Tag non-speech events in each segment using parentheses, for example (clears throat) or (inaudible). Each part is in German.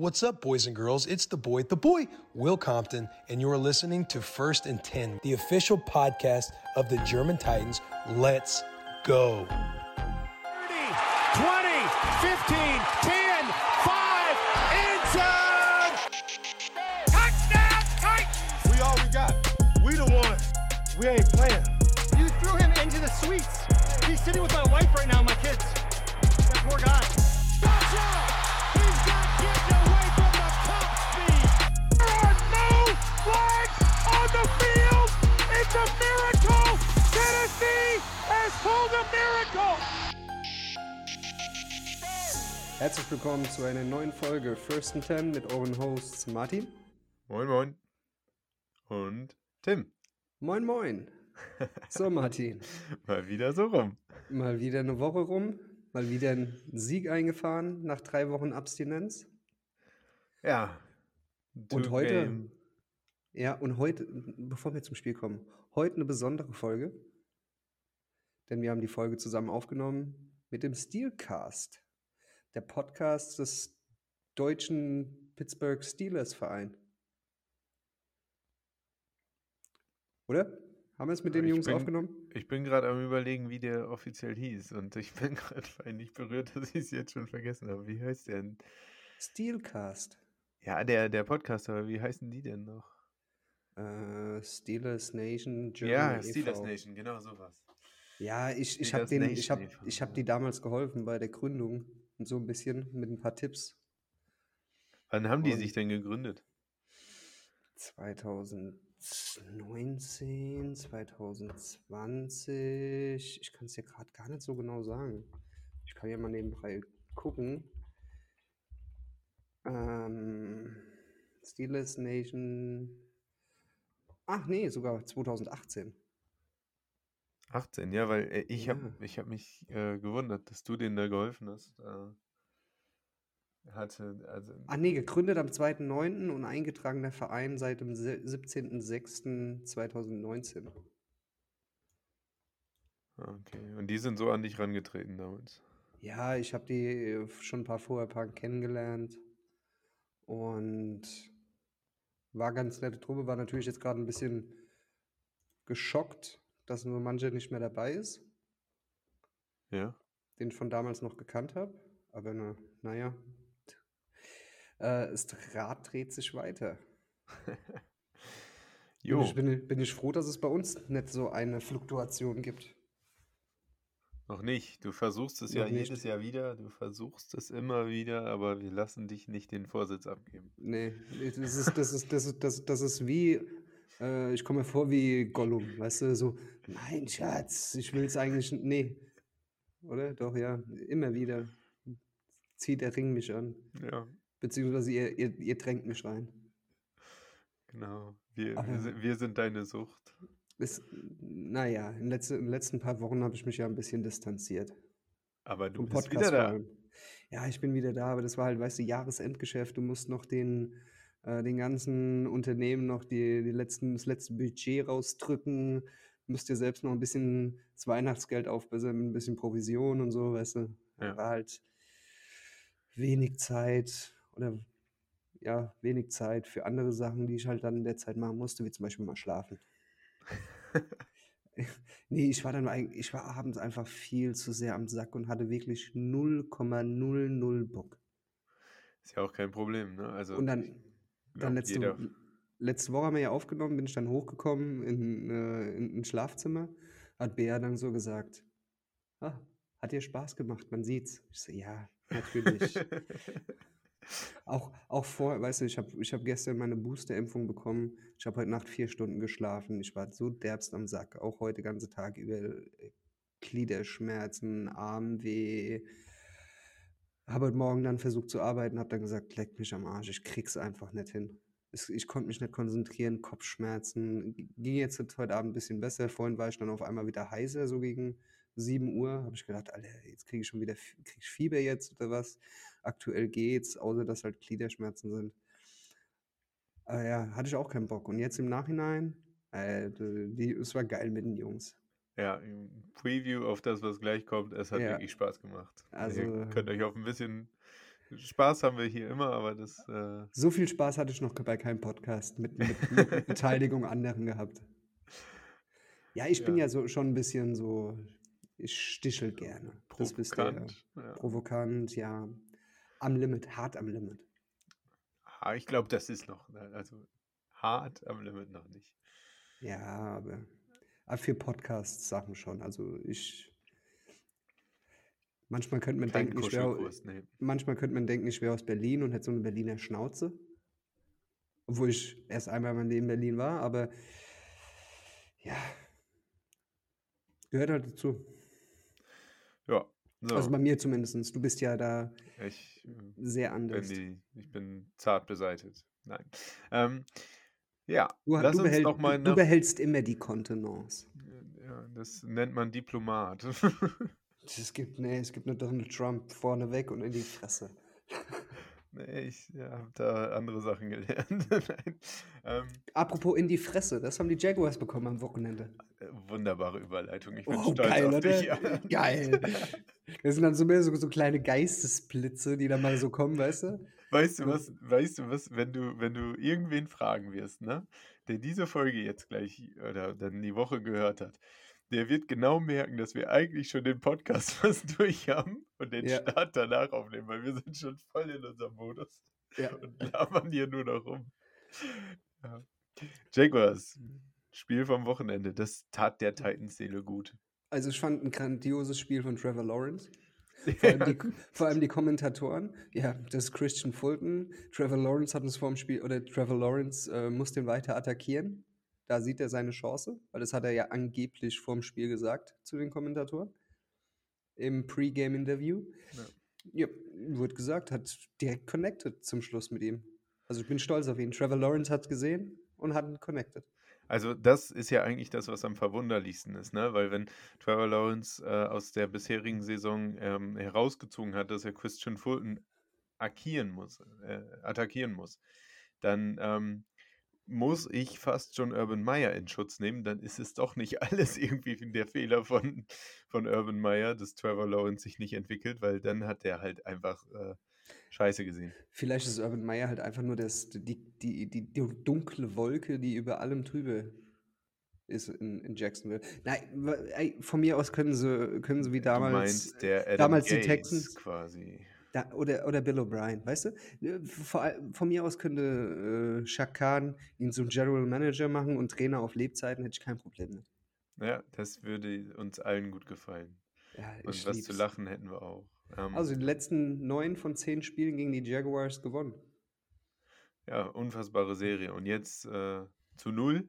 What's up, boys and girls? It's the boy, the boy, Will Compton, and you're listening to First and 10, the official podcast of the German Titans. Let's go. 30, 20, 15, 10, 5, end zone! Touchdown, Titans! We all we got. We the ones. We ain't playing. You threw him into the suites. He's sitting with my wife right now, my kids. That poor guy. Herzlich willkommen zu einer neuen Folge First and Ten mit euren Hosts Martin. Moin, moin. Und Tim. Moin, moin. So, Martin, (laughs) Mal wieder so rum. mal wieder eine Woche rum, mal wieder einen Sieg eingefahren nach drei Wochen Abstinenz. Ja. Und heute, Game. ja, und heute, bevor wir zum Spiel kommen, heute eine besondere Folge, denn wir haben die Folge zusammen aufgenommen mit dem Steelcast, der Podcast des deutschen Pittsburgh Steelers Verein. Oder? Haben wir es mit den Ich Jungs bin- aufgenommen? Ich bin gerade am überlegen, wie der offiziell hieß. Und ich (laughs) bin gerade peinlich berührt, dass ich es jetzt schon vergessen habe. Wie heißt der denn? Steelcast. Ja, der, der Podcast, aber wie heißen die denn noch? Äh, Steelers Nation Germany ja, Steelers e.V.. Nation, genau sowas. Ja, ich, ich habe ich ich hab ja. die damals geholfen bei der Gründung und so ein bisschen mit ein paar Tipps. Wann haben die Und- sich denn gegründet? 2019, 2020. Ich kann es dir gerade gar nicht so genau sagen. Ich kann ja mal nebenbei gucken. Ähm, Steelers Nation. Ach nee, sogar 2018. 18, ja, weil äh, ich habe ich hab mich äh, gewundert, dass du denen da geholfen hast. Äh, hatte, also, Ah nee, gegründet am 2.9. und eingetragener Verein seit dem se- 17.06.2019. ah, okay. Und die sind so an dich rangetreten damals. Ja, ich habe die äh, schon ein paar vorher paar kennengelernt und war ganz nette Truppe, war natürlich jetzt gerade ein bisschen geschockt, dass nur manche nicht mehr dabei ist, Ja. den ich von damals noch gekannt habe. Aber na, naja, äh, das Rad dreht sich weiter. (laughs) Bin Jo. ich, bin, bin ich froh, dass es bei uns nicht so eine Fluktuation gibt. Noch nicht. Du versuchst es Noch ja nicht. jedes Jahr wieder. Du versuchst es immer wieder, aber wir lassen dich nicht den Vorsitz abgeben. Nee, das ist, das ist, das ist, das, das ist wie, äh, ich komme mir vor wie Gollum, weißt du, so, nein, Schatz, ich will es eigentlich, nee. Oder? Doch, ja, immer wieder zieht der Ring mich an. Ja, Beziehungsweise ihr, ihr, ihr drängt mich rein. genau. Wir, wir, sind, wir sind deine Sucht. Ist, naja, in, letzte, in den letzten paar Wochen habe ich mich ja ein bisschen distanziert. Aber du bist Podcast wieder da. Ja, ich bin wieder da, aber das war halt, weißt du, Jahresendgeschäft. Du musst noch den, äh, den ganzen Unternehmen noch die, die letzten, das letzte Budget rausdrücken. Müsst dir selbst noch ein bisschen das Weihnachtsgeld aufbessern, ein bisschen Provision und so, weißt du. Ja. War halt wenig Zeit oder ja, wenig Zeit für andere Sachen, die ich halt dann in der Zeit machen musste, wie zum Beispiel mal schlafen. (laughs) Nee, ich war dann eigentlich, ich war abends einfach viel zu sehr am Sack und hatte wirklich 0,00 Bock. Ist ja auch kein Problem, ne? Also, Und dann, dann letzte, jeder, letzte Woche haben wir ja aufgenommen, bin ich dann hochgekommen in, äh, in ein Schlafzimmer, hat Bea dann so gesagt, ah, hat dir Spaß gemacht, man sieht's. Ich so, ja, natürlich. (laughs) Auch, auch vor, weißt du, ich habe ich hab gestern meine Booster-Impfung bekommen. Ich habe heute Nacht vier Stunden geschlafen. Ich war so derbst am Sack. Auch heute ganze Tag über äh, Gliederschmerzen, Armweh. Habe heute Morgen dann versucht zu arbeiten, habe dann gesagt, leck mich am Arsch, ich krieg's einfach nicht hin. Ich konnte mich nicht konzentrieren, Kopfschmerzen. Ging jetzt heute Abend ein bisschen besser. Vorhin war ich dann auf einmal wieder heiser, so gegen 7 Uhr. Habe ich gedacht, Alter, jetzt kriege ich schon wieder krieg ich Fieber jetzt oder was. Aktuell geht's, außer dass halt Gliederschmerzen sind. Aber ja, hatte ich auch keinen Bock. Und jetzt im Nachhinein, äh, die, es war geil mit den Jungs. Ja, im Preview auf das, was gleich kommt, es hat Ja. wirklich Spaß gemacht. Also- Ihr könnt euch auf ein bisschen Spaß haben wir hier immer, aber das. Äh, So viel Spaß hatte ich noch bei keinem Podcast mit, mit, mit (laughs) Beteiligung anderen gehabt. Ja, ich bin Ja. ja so schon ein bisschen so, ich stichel gerne. Das wisst ihr ja. provokant. Ja. Provokant, ja. Am Limit, hart am Limit. Ich glaube, das ist noch. ne, Also hart am Limit noch nicht. Ja, aber für Podcasts Sachen schon. Also ich. Manchmal könnte man Kein denken, ich wäre nee. manchmal könnte man denken, ich wäre aus Berlin und hätte so eine Berliner Schnauze. Obwohl ich erst einmal in meinem Leben in Berlin war, aber ja. Gehört halt dazu. Ja. So, Also bei mir zumindest. Du bist ja da ich äh, sehr bin, anders. die, ich bin zart beseitigt. Nein. Ähm, ja, Du, lass du, behält, mal du, behältst immer die Kontenance. Ja, das nennt man Diplomat. (laughs) Es gibt, nee, es gibt nur Donald Trump vorneweg und in die Fresse. (laughs) nee, ich ja, habe da andere Sachen gelernt. (laughs) Ähm, Apropos in die Fresse, das haben die Jaguars bekommen am Wochenende. äh, wunderbare Überleitung. Ich bin Oh, stolz geil, auf oder? dich. Ja. Geil. Das sind dann so mehr so, so kleine Geistesblitze, die dann mal so kommen, weißt du? Weißt du was, weißt du was, wenn du, wenn du irgendwen fragen wirst, ne, der diese Folge jetzt gleich oder dann die Woche gehört hat, der wird genau merken, dass wir eigentlich schon den Podcast (laughs) fast durch haben und den Ja. Start danach aufnehmen, weil wir sind schon voll in unserem Modus Ja. und labern hier nur noch rum. Ja. Jaguars, Spiel vom Wochenende, das tat der Titans Seele gut. Also ich fand ein grandioses Spiel von Trevor Lawrence. Vor allem, die, vor allem die Kommentatoren. Ja, das ist Christian Fulton. Trevor Lawrence hat uns vor dem Spiel, oder Trevor Lawrence äh, muss den weiter attackieren. Da sieht er seine Chance, weil das hat er ja angeblich vor dem Spiel gesagt zu den Kommentatoren. Im Pre-Game-Interview. Ja. wurde gesagt, hat direkt connected zum Schluss mit ihm. Also ich bin stolz auf ihn. Trevor Lawrence hat gesehen und hat connected. Also das ist ja eigentlich das, was am verwunderlichsten ist, ne? Weil wenn Trevor Lawrence äh, aus der bisherigen Saison ähm, herausgezogen hat, dass er Christian Fulton attackieren muss, äh, attackieren muss, dann ähm, muss ich fast schon Urban Meyer in Schutz nehmen. Dann ist es doch nicht (laughs) alles irgendwie der Fehler von, von Urban Meyer, dass Trevor Lawrence sich nicht entwickelt, weil dann hat er halt einfach äh, Scheiße gesehen. Vielleicht ist Urban Meyer halt einfach nur das, die, die, die, die dunkle Wolke, die über allem drüber ist in, in Jacksonville. Nein, von mir aus können sie, können sie wie damals. du meinst damals die Gase Texans- quasi. Da, oder, oder Bill O'Brien, weißt du? Vor, all- von mir aus könnte äh, Shaq Khan ihn zum General Manager machen und Trainer auf Lebzeiten, hätte ich kein Problem mit. Ja, das würde uns allen gut gefallen. Ja, Und was lieb's. zu lachen hätten wir auch. Ähm, Also die letzten neun von zehn Spielen gegen die Jaguars gewonnen. ja, unfassbare Serie. Und jetzt äh, zu null.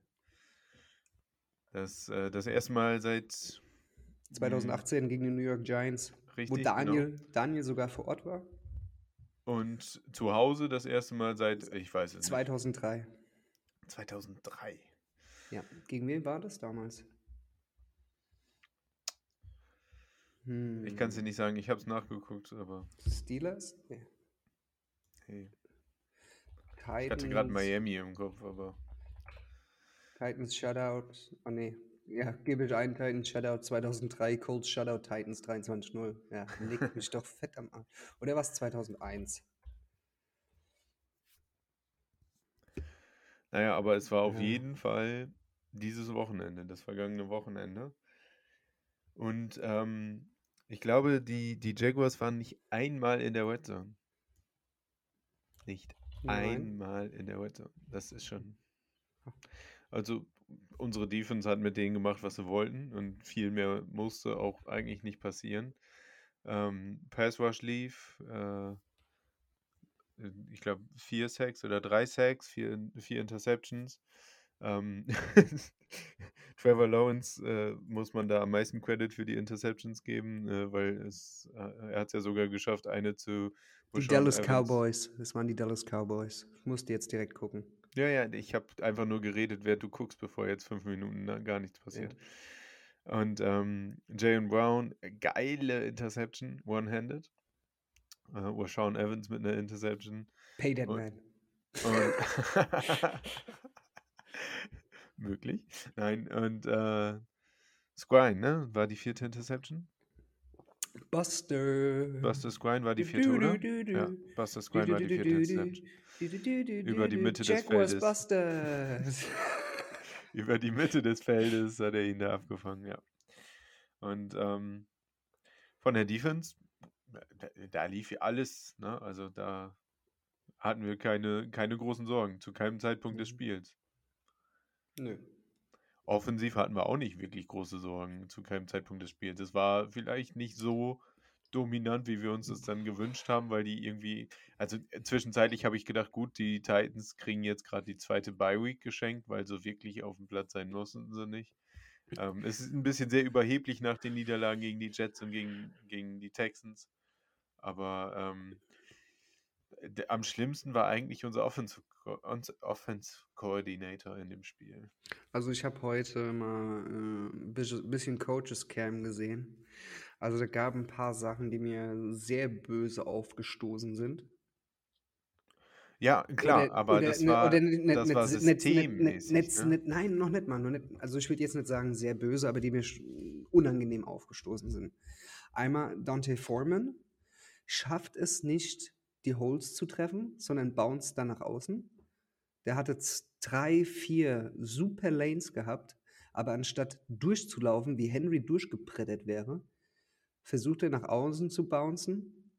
Das, äh, das erste Mal seit 2018 gegen die New York Giants, richtig, wo genau. Daniel, Daniel sogar vor Ort war. Und zu Hause das erste Mal seit, ich weiß es nicht, 2003. 2003. Ja, gegen wen war das damals? Hm, Ich kann es dir nicht sagen, ich habe es nachgeguckt, aber Steelers? Nee. hey, Titans, ich hatte gerade Miami im Kopf, aber Titans Shutout. Oh nee. Ja, gebe ich einen Titans Shutout 2003, Colts Shutout Titans 23-0. Ja, leg mich doch fett am Arsch. Oder was 2001? naja, aber es war auf Ja. jeden Fall dieses Wochenende, das vergangene Wochenende. Und ähm, ich glaube, die, die Jaguars waren nicht einmal in der Red Zone. Nicht Nein. einmal in der Red Zone. Das ist schon. Also, unsere Defense hat mit denen gemacht, was sie wollten. Und viel mehr musste auch eigentlich nicht passieren. Ähm, Pass Rush lief. Äh, ich glaube, vier Sacks oder drei Sacks, vier, vier Interceptions. Ähm, (laughs) Trevor Lawrence äh, muss man da am meisten Credit für die Interceptions geben, äh, weil es, äh, er hat es ja sogar geschafft, eine zu. Die Dallas Evans- Cowboys. Das waren die Dallas Cowboys. Ich musste jetzt direkt gucken. Ja, ja, ich habe einfach nur geredet, während du guckst, bevor jetzt fünf Minuten na, gar nichts passiert. Und ähm, Jalen Brown, geile Interception, one-handed. Äh, Rashawn Evans mit einer Interception. Pay that Und- man. Und (laughs) (laughs) (laughs) Möglich. Nein, und äh, Squine, ne? War die vierte Interception? Buster. Buster Squine war die vierte, oder? Ja, Buster Squine war die vierte Interception. Über die Mitte des Jaguars Feldes. (laughs) (laughs) Über die Mitte des Feldes hat er ihn da abgefangen, ja. Und ähm, von der Defense, da, da lief ja alles, ne? Also da hatten wir keine, keine großen Sorgen, zu keinem Zeitpunkt des Mhm. Spiels. Nö. Offensiv hatten wir auch nicht wirklich große Sorgen zu keinem Zeitpunkt des Spiels. Es war vielleicht nicht so dominant, wie wir uns das dann gewünscht haben, weil die irgendwie, also äh, zwischenzeitlich habe ich gedacht, gut, die Titans kriegen jetzt gerade die zweite Bye-Week geschenkt, weil so wirklich auf dem Platz sein mussten sie nicht. Ähm, es ist ein bisschen sehr überheblich nach den Niederlagen gegen die Jets und gegen, gegen die Texans. Aber ähm, am schlimmsten war eigentlich unser Offense, Offense Coordinator in dem Spiel. Also ich habe heute mal äh, ein bisschen- Coaches Cam gesehen. Also da gab ein paar Sachen, die mir sehr böse aufgestoßen sind. Ja, klar, Oder- aber oder das ne- war, oder nicht- das war systemmäßig. ne? Nein, noch nicht mal. Noch nicht, also ich würde jetzt nicht sagen sehr böse, aber die mir unangenehm aufgestoßen sind. Einmal Dante Foreman schafft es nicht, die Holes zu treffen, sondern bounced dann nach außen. Der hatte drei, vier super Lanes gehabt, aber anstatt durchzulaufen, wie Henry durchgeprettert wäre, versucht er nach außen zu bouncen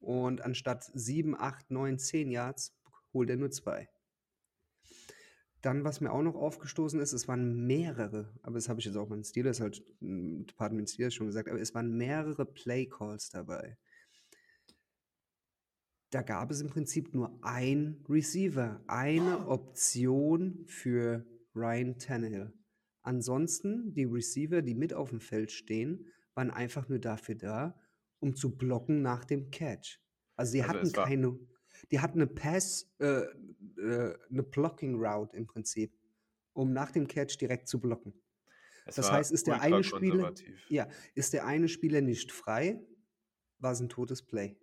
und anstatt sieben, acht, neun, zehn Yards holt er nur zwei. Dann, was mir auch noch aufgestoßen ist, es waren mehrere, aber das habe ich jetzt auch meinen Steelers halt, m, Department Steelers schon gesagt, aber es waren mehrere Play Calls dabei. Da gab es im Prinzip nur ein Receiver, eine Option für Ryan Tannehill. Ansonsten, die Receiver, die mit auf dem Feld stehen, waren einfach nur dafür da, um zu blocken nach dem Catch. Also die Also hatten keine, die hatten eine Pass, äh, äh, eine Blocking Route im Prinzip, um nach dem Catch direkt zu blocken. Es Das heißt, ist der eine Spieler, ja, ist der eine Spieler nicht frei, war es ein totes Play.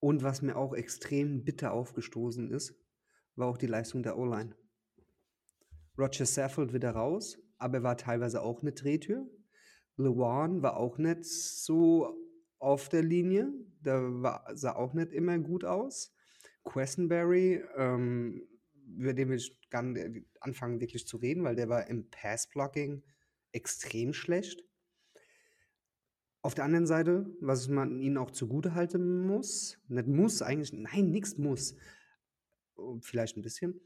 Und was mir auch extrem bitter aufgestoßen ist, war auch die Leistung der O-Line. Roger Saffold wieder raus, aber war teilweise auch eine Drehtür. Lewan war auch nicht so auf der Linie, der war, sah auch nicht immer gut aus. Questenberry, ähm, über den nicht anfangen wirklich zu reden, weil der war im Pass-Blocking extrem schlecht. Auf der anderen Seite, was man ihnen auch zugute halten muss, nicht muss eigentlich, nein, nichts muss, oh, vielleicht ein bisschen,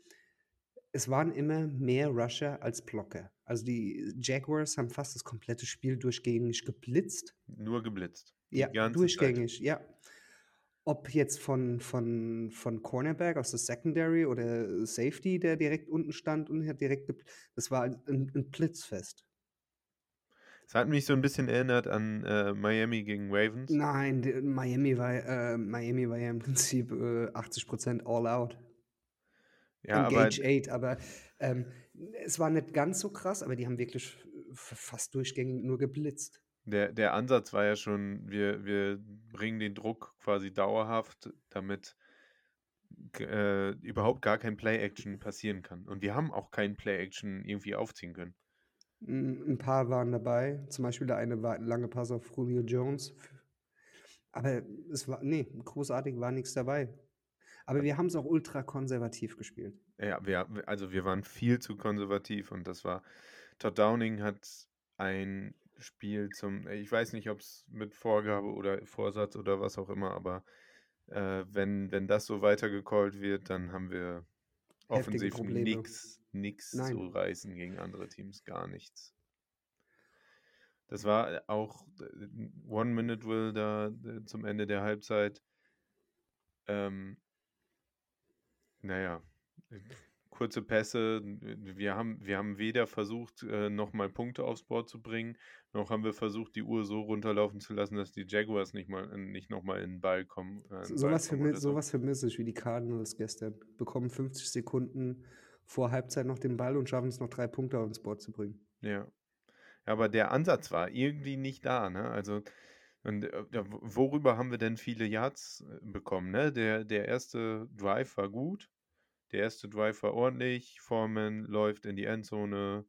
es waren immer mehr Rusher als Blocker. Also die Jaguars haben fast das komplette Spiel durchgängig geblitzt. Nur geblitzt. Ja, durchgängig, ja. Ob jetzt von, von, von Cornerback aus der Secondary oder Safety, der direkt unten stand und hat direkt, gebl- das war ein, ein Blitzfest. Es hat mich so ein bisschen erinnert an äh, Miami gegen Ravens. Nein, die- Miami war, äh, Miami war ja im Prinzip äh, 80% all out. Ja, aber Engage 8, aber ähm, es war nicht ganz so krass, aber die haben wirklich fast durchgängig nur geblitzt. der, der Ansatz war ja schon, wir, wir bringen den Druck quasi dauerhaft, damit äh, überhaupt gar kein Play-Action passieren kann. Und wir haben auch kein Play-Action irgendwie aufziehen können. Ein ein paar waren dabei, zum Beispiel der eine war ein lange Pass auf Julio Jones. Aber es war, nee, großartig war nichts dabei. Aber wir haben es auch ultra konservativ gespielt. Ja, wir, also wir waren viel zu konservativ und das war. Todd Downing hat ein Spiel zum, ich weiß nicht, ob es mit Vorgabe oder Vorsatz oder was auch immer, aber äh, wenn, wenn das so weitergecallt wird, dann haben wir offensiv Probleme. Nichts zu reißen gegen andere Teams, gar nichts. Das war auch äh, One-Minute-Will da zum Ende der Halbzeit. Ähm, naja, äh, kurze Pässe. Wir haben, wir haben weder versucht, äh, nochmal Punkte aufs Board zu bringen, noch haben wir versucht, die Uhr so runterlaufen zu lassen, dass die Jaguars nicht mal nicht nochmal in den Ball kommen. Äh, So, Ball sowas, kommen vermi so. sowas vermisse ich wie die Cardinals gestern. Bekommen 50 Sekunden vor Halbzeit noch den Ball und schaffen es noch drei Punkte aufs Board zu bringen. Ja. Aber der Ansatz war irgendwie nicht da, ne? Also, und äh, worüber haben wir denn viele Yards äh, bekommen, ne? Der, der erste Drive war gut. Der erste Drive war ordentlich. Foreman läuft in die Endzone.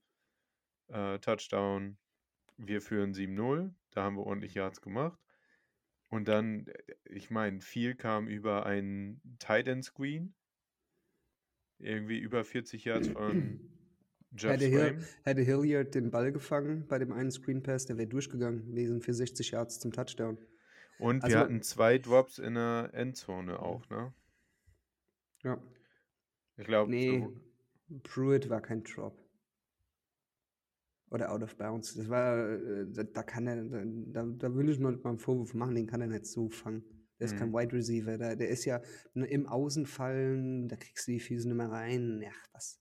Äh, Touchdown. Wir führen 7-0. Da haben wir ordentlich Yards gemacht. Und dann, äh, ich meine, viel kam über einen Tight End Screen. Irgendwie über 40 Yards von (clears throat) Jeff Hätte, Hill, hätte Hilliard den Ball gefangen bei dem einen Screen Pass, der wäre durchgegangen. Sind für 60 Yards zum Touchdown. Und Also- wir hatten zwei Drops in der Endzone auch, ne? Ja. Ich glaube, Nee, Pruitt war kein Drop. Oder out of bounds. Das war, äh, da, da kann er, da, da will ich noch mal einen Vorwurf machen, den kann er nicht so fangen. Der ist kein Mhm. Wide Receiver, der, der ist ja im Außenfallen, da kriegst du die Füße nicht mehr rein. Ja, was.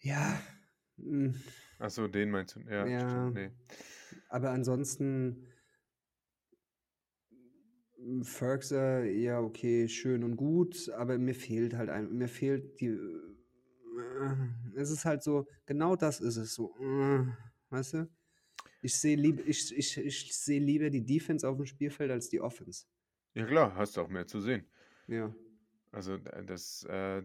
Ja. mm, Achso, den meinst du? Ja, Ja. stimmt. Nee. Aber ansonsten m, Ferguson, ja, okay, schön und gut, aber mir fehlt halt ein, mir fehlt die, äh, es ist halt so, genau das ist es so, äh, weißt du? Ich sehe lieb, ich, ich, ich sehe lieber die Defense auf dem Spielfeld als die Offense. Ja klar, hast du auch mehr zu sehen. Ja. Also äh, das, äh,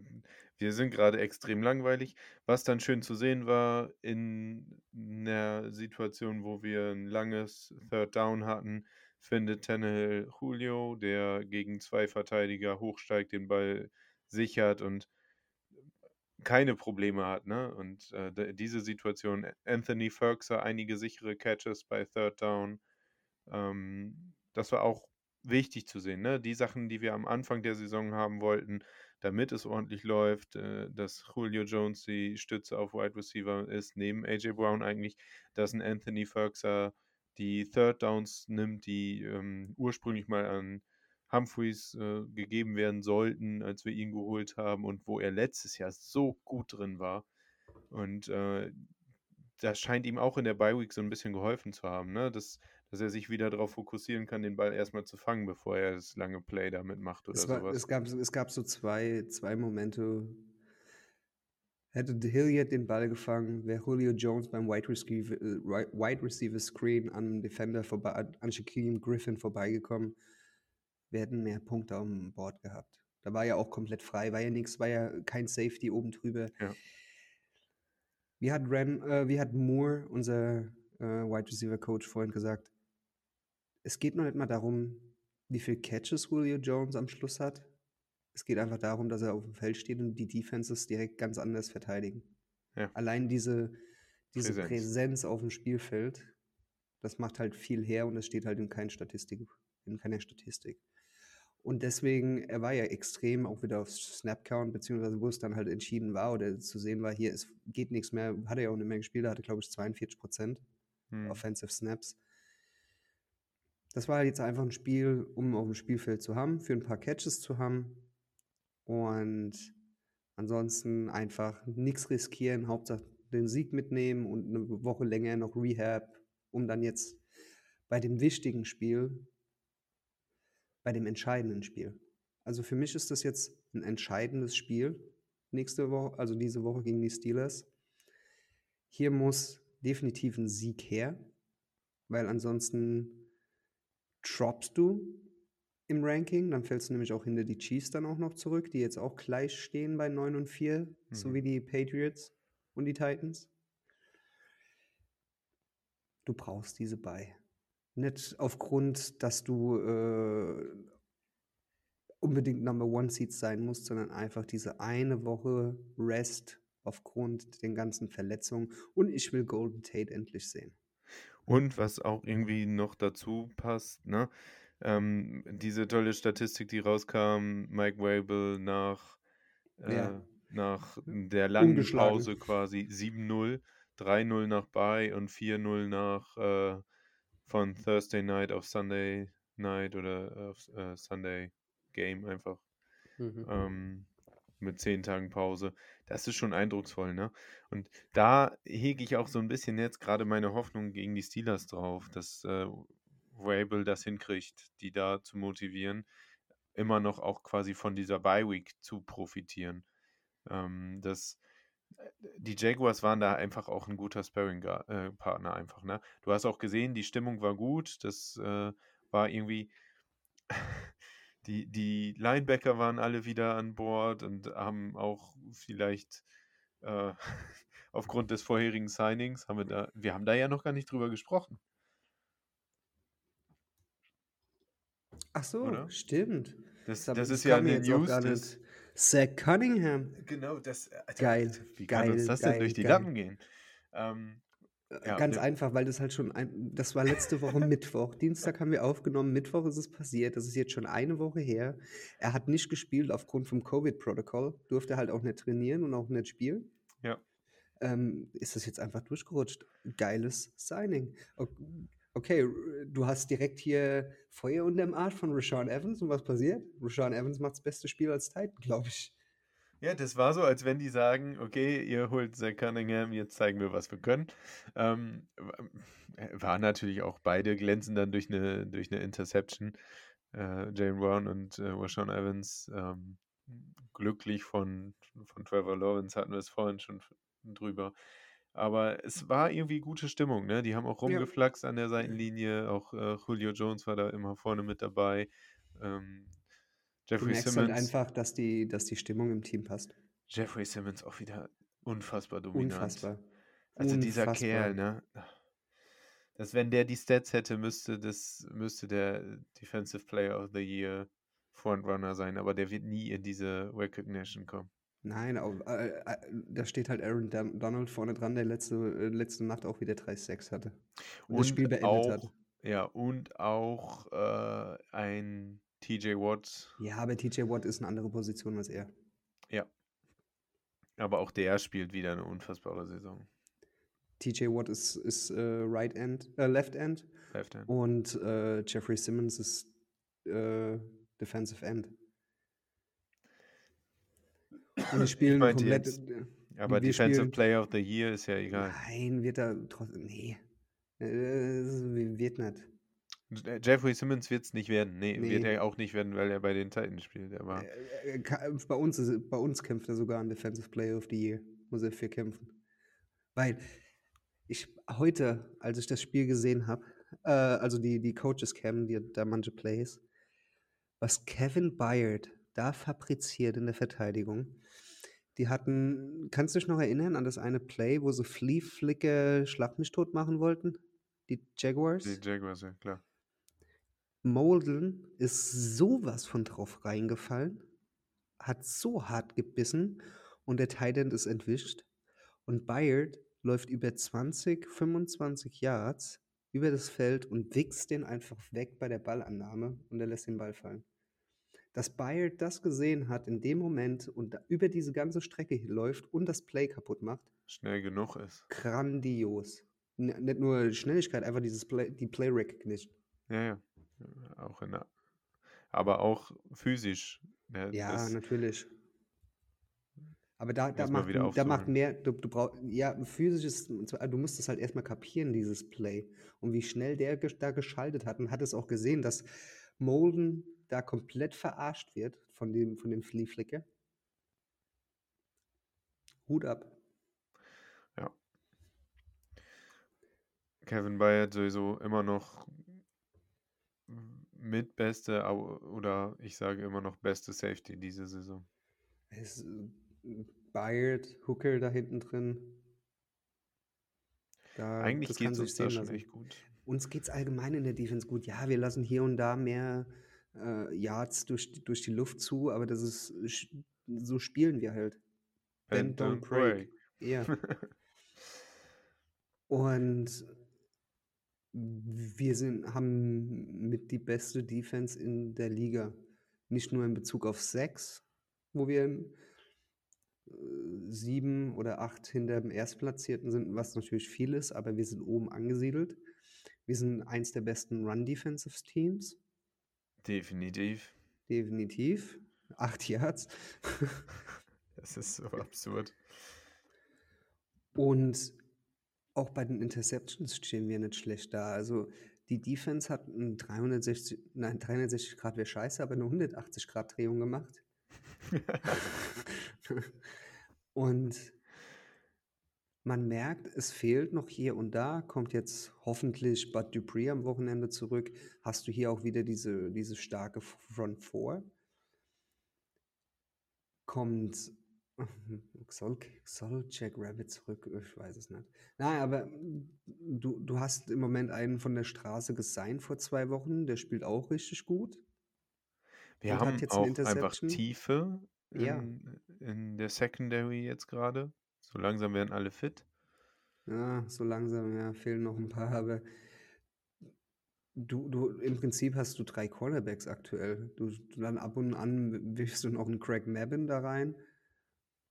wir sind gerade extrem langweilig. Was dann schön zu sehen war in einer Situation, wo wir ein langes Third Down hatten, findet Tannehill Julio, der gegen zwei Verteidiger hochsteigt, den Ball sichert und keine Probleme hat, ne? Und äh, diese Situation, Anthony Ferguson, einige sichere Catches bei Third Down, ähm, das war auch wichtig zu sehen, ne? Die Sachen, die wir am Anfang der Saison haben wollten, damit es ordentlich läuft, äh, dass Julio Jones die Stütze auf Wide Receiver ist, neben AJ Brown eigentlich, dass ein Anthony Ferguson die Third Downs nimmt, die ähm, ursprünglich mal an Humphreys äh, gegeben werden sollten, als wir ihn geholt haben und wo er letztes Jahr so gut drin war. Und äh, das scheint ihm auch in der Bye Week so ein bisschen geholfen zu haben, ne? dass, dass er sich wieder darauf fokussieren kann, den Ball erstmal zu fangen, bevor er das lange Play damit macht oder Es, war, sowas. es, gab, es gab so zwei, zwei Momente. Hätte Hilliard den Ball gefangen, wäre Julio Jones beim Wide Receiver, äh, Wide Receiver Screen an Defender vorbei, an Shaquem Griffin vorbeigekommen, wir hätten mehr Punkte auf dem Board gehabt. Da war ja auch komplett frei, war ja nichts, war ja kein Safety oben drüber. Ja. Wie hat, Ren, äh, wie hat Moore, unser äh, Wide Receiver Coach, vorhin gesagt, es geht noch nicht mal darum, wie viel Catches Julio Jones am Schluss hat. Es geht einfach darum, dass er auf dem Feld steht und die Defenses direkt ganz anders verteidigen. Ja. Allein diese, diese Präsenz. Präsenz. auf dem Spielfeld, das macht halt viel her und es steht halt in, kein Statistik, in keiner Statistik. Und deswegen, er war ja extrem auch wieder auf Snapcount, beziehungsweise wo es dann halt entschieden war oder zu sehen war, hier, es geht nichts mehr, hat er ja auch nicht mehr gespielt, hatte, glaube ich, 42 Prozent. Hm. Offensive Snaps. Das war jetzt einfach ein Spiel, um auf dem Spielfeld zu haben, für ein paar Catches zu haben. Und ansonsten einfach nichts riskieren, Hauptsache den Sieg mitnehmen und eine Woche länger noch Rehab, um dann jetzt bei dem wichtigen Spiel, bei dem entscheidenden Spiel. Also für mich ist das jetzt ein entscheidendes Spiel nächste Woche, also diese Woche gegen die Steelers. Hier muss definitiv ein Sieg her, weil ansonsten droppst du im Ranking, dann fällst du nämlich auch hinter die Chiefs dann auch noch zurück, die jetzt auch gleich stehen bei 9 und 4, so Mhm. wie die Patriots und die Titans. Du brauchst diese bei. Nicht aufgrund, dass du äh, unbedingt Number One Seeds sein musst, sondern einfach diese eine Woche Rest aufgrund den ganzen Verletzungen. Und ich will Golden Tate endlich sehen. Und was auch irgendwie noch dazu passt, ne? Ähm, diese tolle Statistik, die rauskam, Mike Wable nach, äh, Ja. nach der langen. Pause quasi 7-0, 3-0 nach Bye und 4-0 nach äh, von Thursday Night auf Sunday Night oder auf äh, Sunday Game einfach ähm, mit zehn Tagen Pause. Das ist schon eindrucksvoll, ne? Und da hege ich auch so ein bisschen jetzt gerade meine Hoffnung gegen die Steelers drauf, dass äh, Vrabel das hinkriegt, die da zu motivieren, immer noch auch quasi von dieser Bye-Week zu profitieren. Ähm, das, die Jaguars waren da einfach auch ein guter Sparring-Partner einfach, ne? Du hast auch gesehen, die Stimmung war gut, das äh, war irgendwie (laughs) die, die Linebacker waren alle wieder an Bord und haben auch vielleicht äh, (laughs) aufgrund des vorherigen Signings, haben wir da, wir haben da ja noch gar nicht drüber gesprochen. Ach so, Oder? stimmt. Das, hab- das ist ja eine News. Das, nicht. Zach Cunningham. genau, das. Alter, Geil, Wie kann uns geil, das denn geil, durch die geil. Lappen gehen? Ähm, Ja, Ganz ne- einfach, weil das halt schon ein, das war letzte Woche (laughs) Mittwoch. Dienstag haben wir aufgenommen, Mittwoch ist es passiert. Das ist jetzt schon eine Woche her. Er hat nicht gespielt aufgrund vom Covid-Protokoll, durfte halt auch nicht trainieren und auch nicht spielen. Ja. Ähm, ist das jetzt einfach durchgerutscht? Geiles Signing. O- Okay, du hast direkt hier Feuer unterm Arsch von Rashawn Evans und was passiert? Rashawn Evans macht das beste Spiel als Titan, (laughs) glaube ich. Ja, das war so, als wenn die sagen, okay, ihr holt Zach Cunningham, jetzt zeigen wir, was wir können. Ähm, war natürlich auch beide glänzen dann durch eine, durch eine Interception. Äh, Jalen Brown und äh, Rashawn Evans ähm, glücklich von, von Trevor Lawrence hatten wir es vorhin schon drüber. Aber es war irgendwie gute Stimmung, ne? Die haben auch rumgeflaxt an der Seitenlinie, auch äh, Julio Jones war da immer vorne mit dabei. Ähm, Du Jeffrey merkst Simmons. halt einfach, dass die, dass die Stimmung im Team passt. Jeffrey Simmons auch wieder unfassbar dominant. Unfassbar. Also dieser Unfassbar. Kerl, ne? Dass wenn der die Stats hätte, müsste das müsste der Defensive Player of the Year Frontrunner sein, aber der wird nie in diese Recognition kommen. Nein, au- äh, äh, da steht halt Aaron Don- Donald vorne dran, der letzte, äh, letzte Nacht auch wieder 3-6 hatte. Und, das Spiel beendet auch, hat. Ja, und auch äh, ein TJ Watt, Ja, aber TJ Watt ist eine andere Position als er. aber auch der spielt wieder eine unfassbare Saison. TJ Watt ist, ist äh, Right End, äh, Left End Left Hand. und Jeffrey Simmons ist Defensive End. (laughs) Und die spielen meinte komplett. jetzt- Aber wir Defensive spielen- Player of the Year ist ja egal. Nein, wird er trotzdem. Nee. Äh, wird nicht. Jeffrey Simmons wird es nicht werden. Nee, wird Nee. er auch nicht werden, weil er bei den Titans spielt. Aber Äh, äh, Bei uns, ist, bei uns kämpft er sogar an Defensive Player of the Year. Muss er für kämpfen. Weil ich heute, als ich das Spiel gesehen habe, äh, also die, die Coaches Cam, die da manche Plays, was Kevin Byard da fabriziert in der Verteidigung. Die hatten, kannst du dich noch erinnern an das eine Play, wo sie Flea Flicke Schlag mich tot machen wollten? Die Jaguars? die Jaguars, ja klar. Molden ist sowas von drauf reingefallen, hat so hart gebissen und der Titan ist entwischt. Und Bayard läuft über 20, 25 Yards über das Feld und wichst den einfach weg bei der Ballannahme und er lässt den Ball fallen. Dass Bayard das gesehen hat in dem Moment und über diese ganze Strecke läuft und das Play kaputt macht, Schnell genug ist. grandios. N nicht nur Schnelligkeit, einfach dieses Play, die Play Recognition. Ja, ja. Auch in der, aber auch physisch. Ne? Ja, das, natürlich. Aber da, da, macht, da macht mehr, du, du brauchst, ja, physisch ist, und zwar, du musst es halt erstmal kapieren, dieses Play. Und wie schnell der da geschaltet hat und hat es auch gesehen, dass Molden da komplett verarscht wird von dem, von dem Flea. Hut ab. Kevin Byard sowieso immer noch mit beste oder ich sage immer noch beste Safety diese Saison. Es, äh, Bayard, Hooker da hinten drin. Da, Eigentlich geht es uns da schon lassen. echt gut. Uns geht es allgemein in der Defense gut. Ja, wir lassen hier und da mehr äh, Yards durch, die- durch die Luft zu, aber das ist, so spielen wir halt. Bend, don't break. Ja. (laughs) Und wir sind, haben mit die beste Defense in der Liga. Nicht nur in Bezug auf Sex, wo wir äh, sieben oder acht hinter dem Erstplatzierten sind, was natürlich viel ist, aber wir sind oben angesiedelt. Wir sind eins der besten Run-Defensive Teams, Definitiv. definitiv. Acht Yards. Das ist so absurd. Und auch bei den Interceptions stehen wir nicht schlecht da. Also die Defense hat ein 360, nein, 360 Grad wäre scheiße, aber eine 180 Grad Drehung gemacht. (laughs) Und man merkt, es fehlt noch hier und da, kommt jetzt hoffentlich Bud Dupree am Wochenende zurück, hast du hier auch wieder diese, diese starke Front 4. Kommt, (laughs) soll, soll Jack Rabbit zurück? Ich weiß es nicht. Nein, aber du, du hast im Moment einen von der Straße gesigned vor zwei Wochen, der spielt auch richtig gut. Wir und hat haben auch einfach. Tiefe Ja. in, in der Secondary jetzt gerade. So langsam werden alle fit. Ja, so langsam, ja, fehlen noch ein paar, aber du, du, im Prinzip hast du drei Cornerbacks aktuell. Du, du dann ab und an wirfst du noch einen Craig Mabin da rein,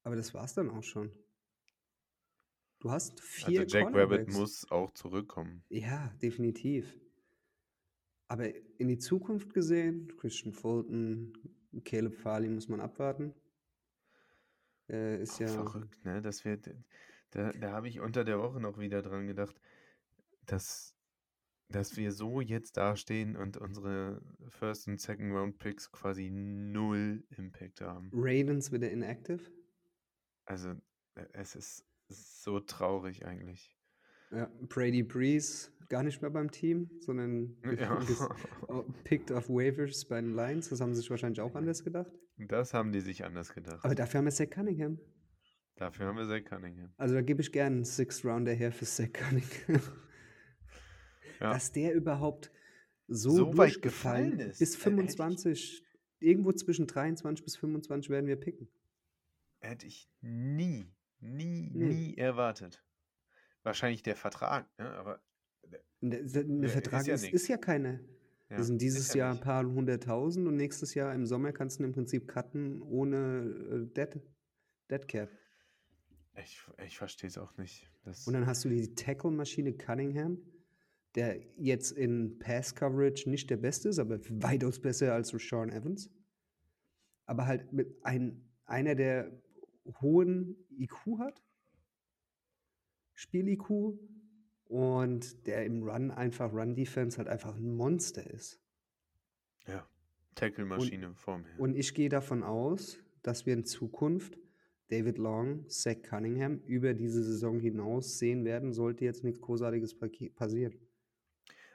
aber das war's dann auch schon. Du hast vier Also Jack Rabbit muss auch zurückkommen. Ja, definitiv. Aber in die Zukunft gesehen, Christian Fulton, Caleb Farley muss man abwarten. Äh, ist ja. verrückt, ne? Das wird, da, da habe ich unter der Woche noch wieder dran gedacht, dass, dass wir so jetzt dastehen und unsere First- und Second-Round-Picks quasi null Impact haben. Ravens wieder inactive. Also, äh, es ist so traurig eigentlich. Ja, Brady Breeze gar nicht mehr beim Team, sondern Ja. oh, (laughs) picked off waivers bei den Lions. Das haben sie sich wahrscheinlich auch anders gedacht. Das haben die sich anders gedacht. Aber dafür haben wir Zach Cunningham. Dafür haben wir Zach Cunningham. Also da gebe ich gerne einen Sixth-Rounder her für Zach Cunningham. (laughs) Ja. Dass der überhaupt so, So weit durchgefallen gefallen ist, Bis äh, hätte ich- 25, irgendwo zwischen 23 bis 25 werden wir picken. Hätte ich nie, nie, Nee. nie erwartet. Wahrscheinlich der Vertrag, ne? Aber Der, der, der ist Vertrag ja ist, ist ja keine. Ja, das sind dieses Jahr ein paar hunderttausend und nächstes Jahr im Sommer kannst du im Prinzip cutten ohne äh, Dead, Dead Cap. Ich, ich verstehe es auch nicht. Das, Und dann hast du die Tackle-Maschine Cunningham, der jetzt in Pass-Coverage nicht der Beste ist, aber weitaus besser als Rashawn Evans. Aber halt mit ein, einer, der hohen IQ hat, Spiel-IQ, und der im Run einfach, Run-Defense halt einfach ein Monster ist. ja, Tackle-Maschine vorm her. Und ich gehe davon aus, dass wir in Zukunft David Long, Zach Cunningham über diese Saison hinaus sehen werden, sollte jetzt nichts Großartiges passieren.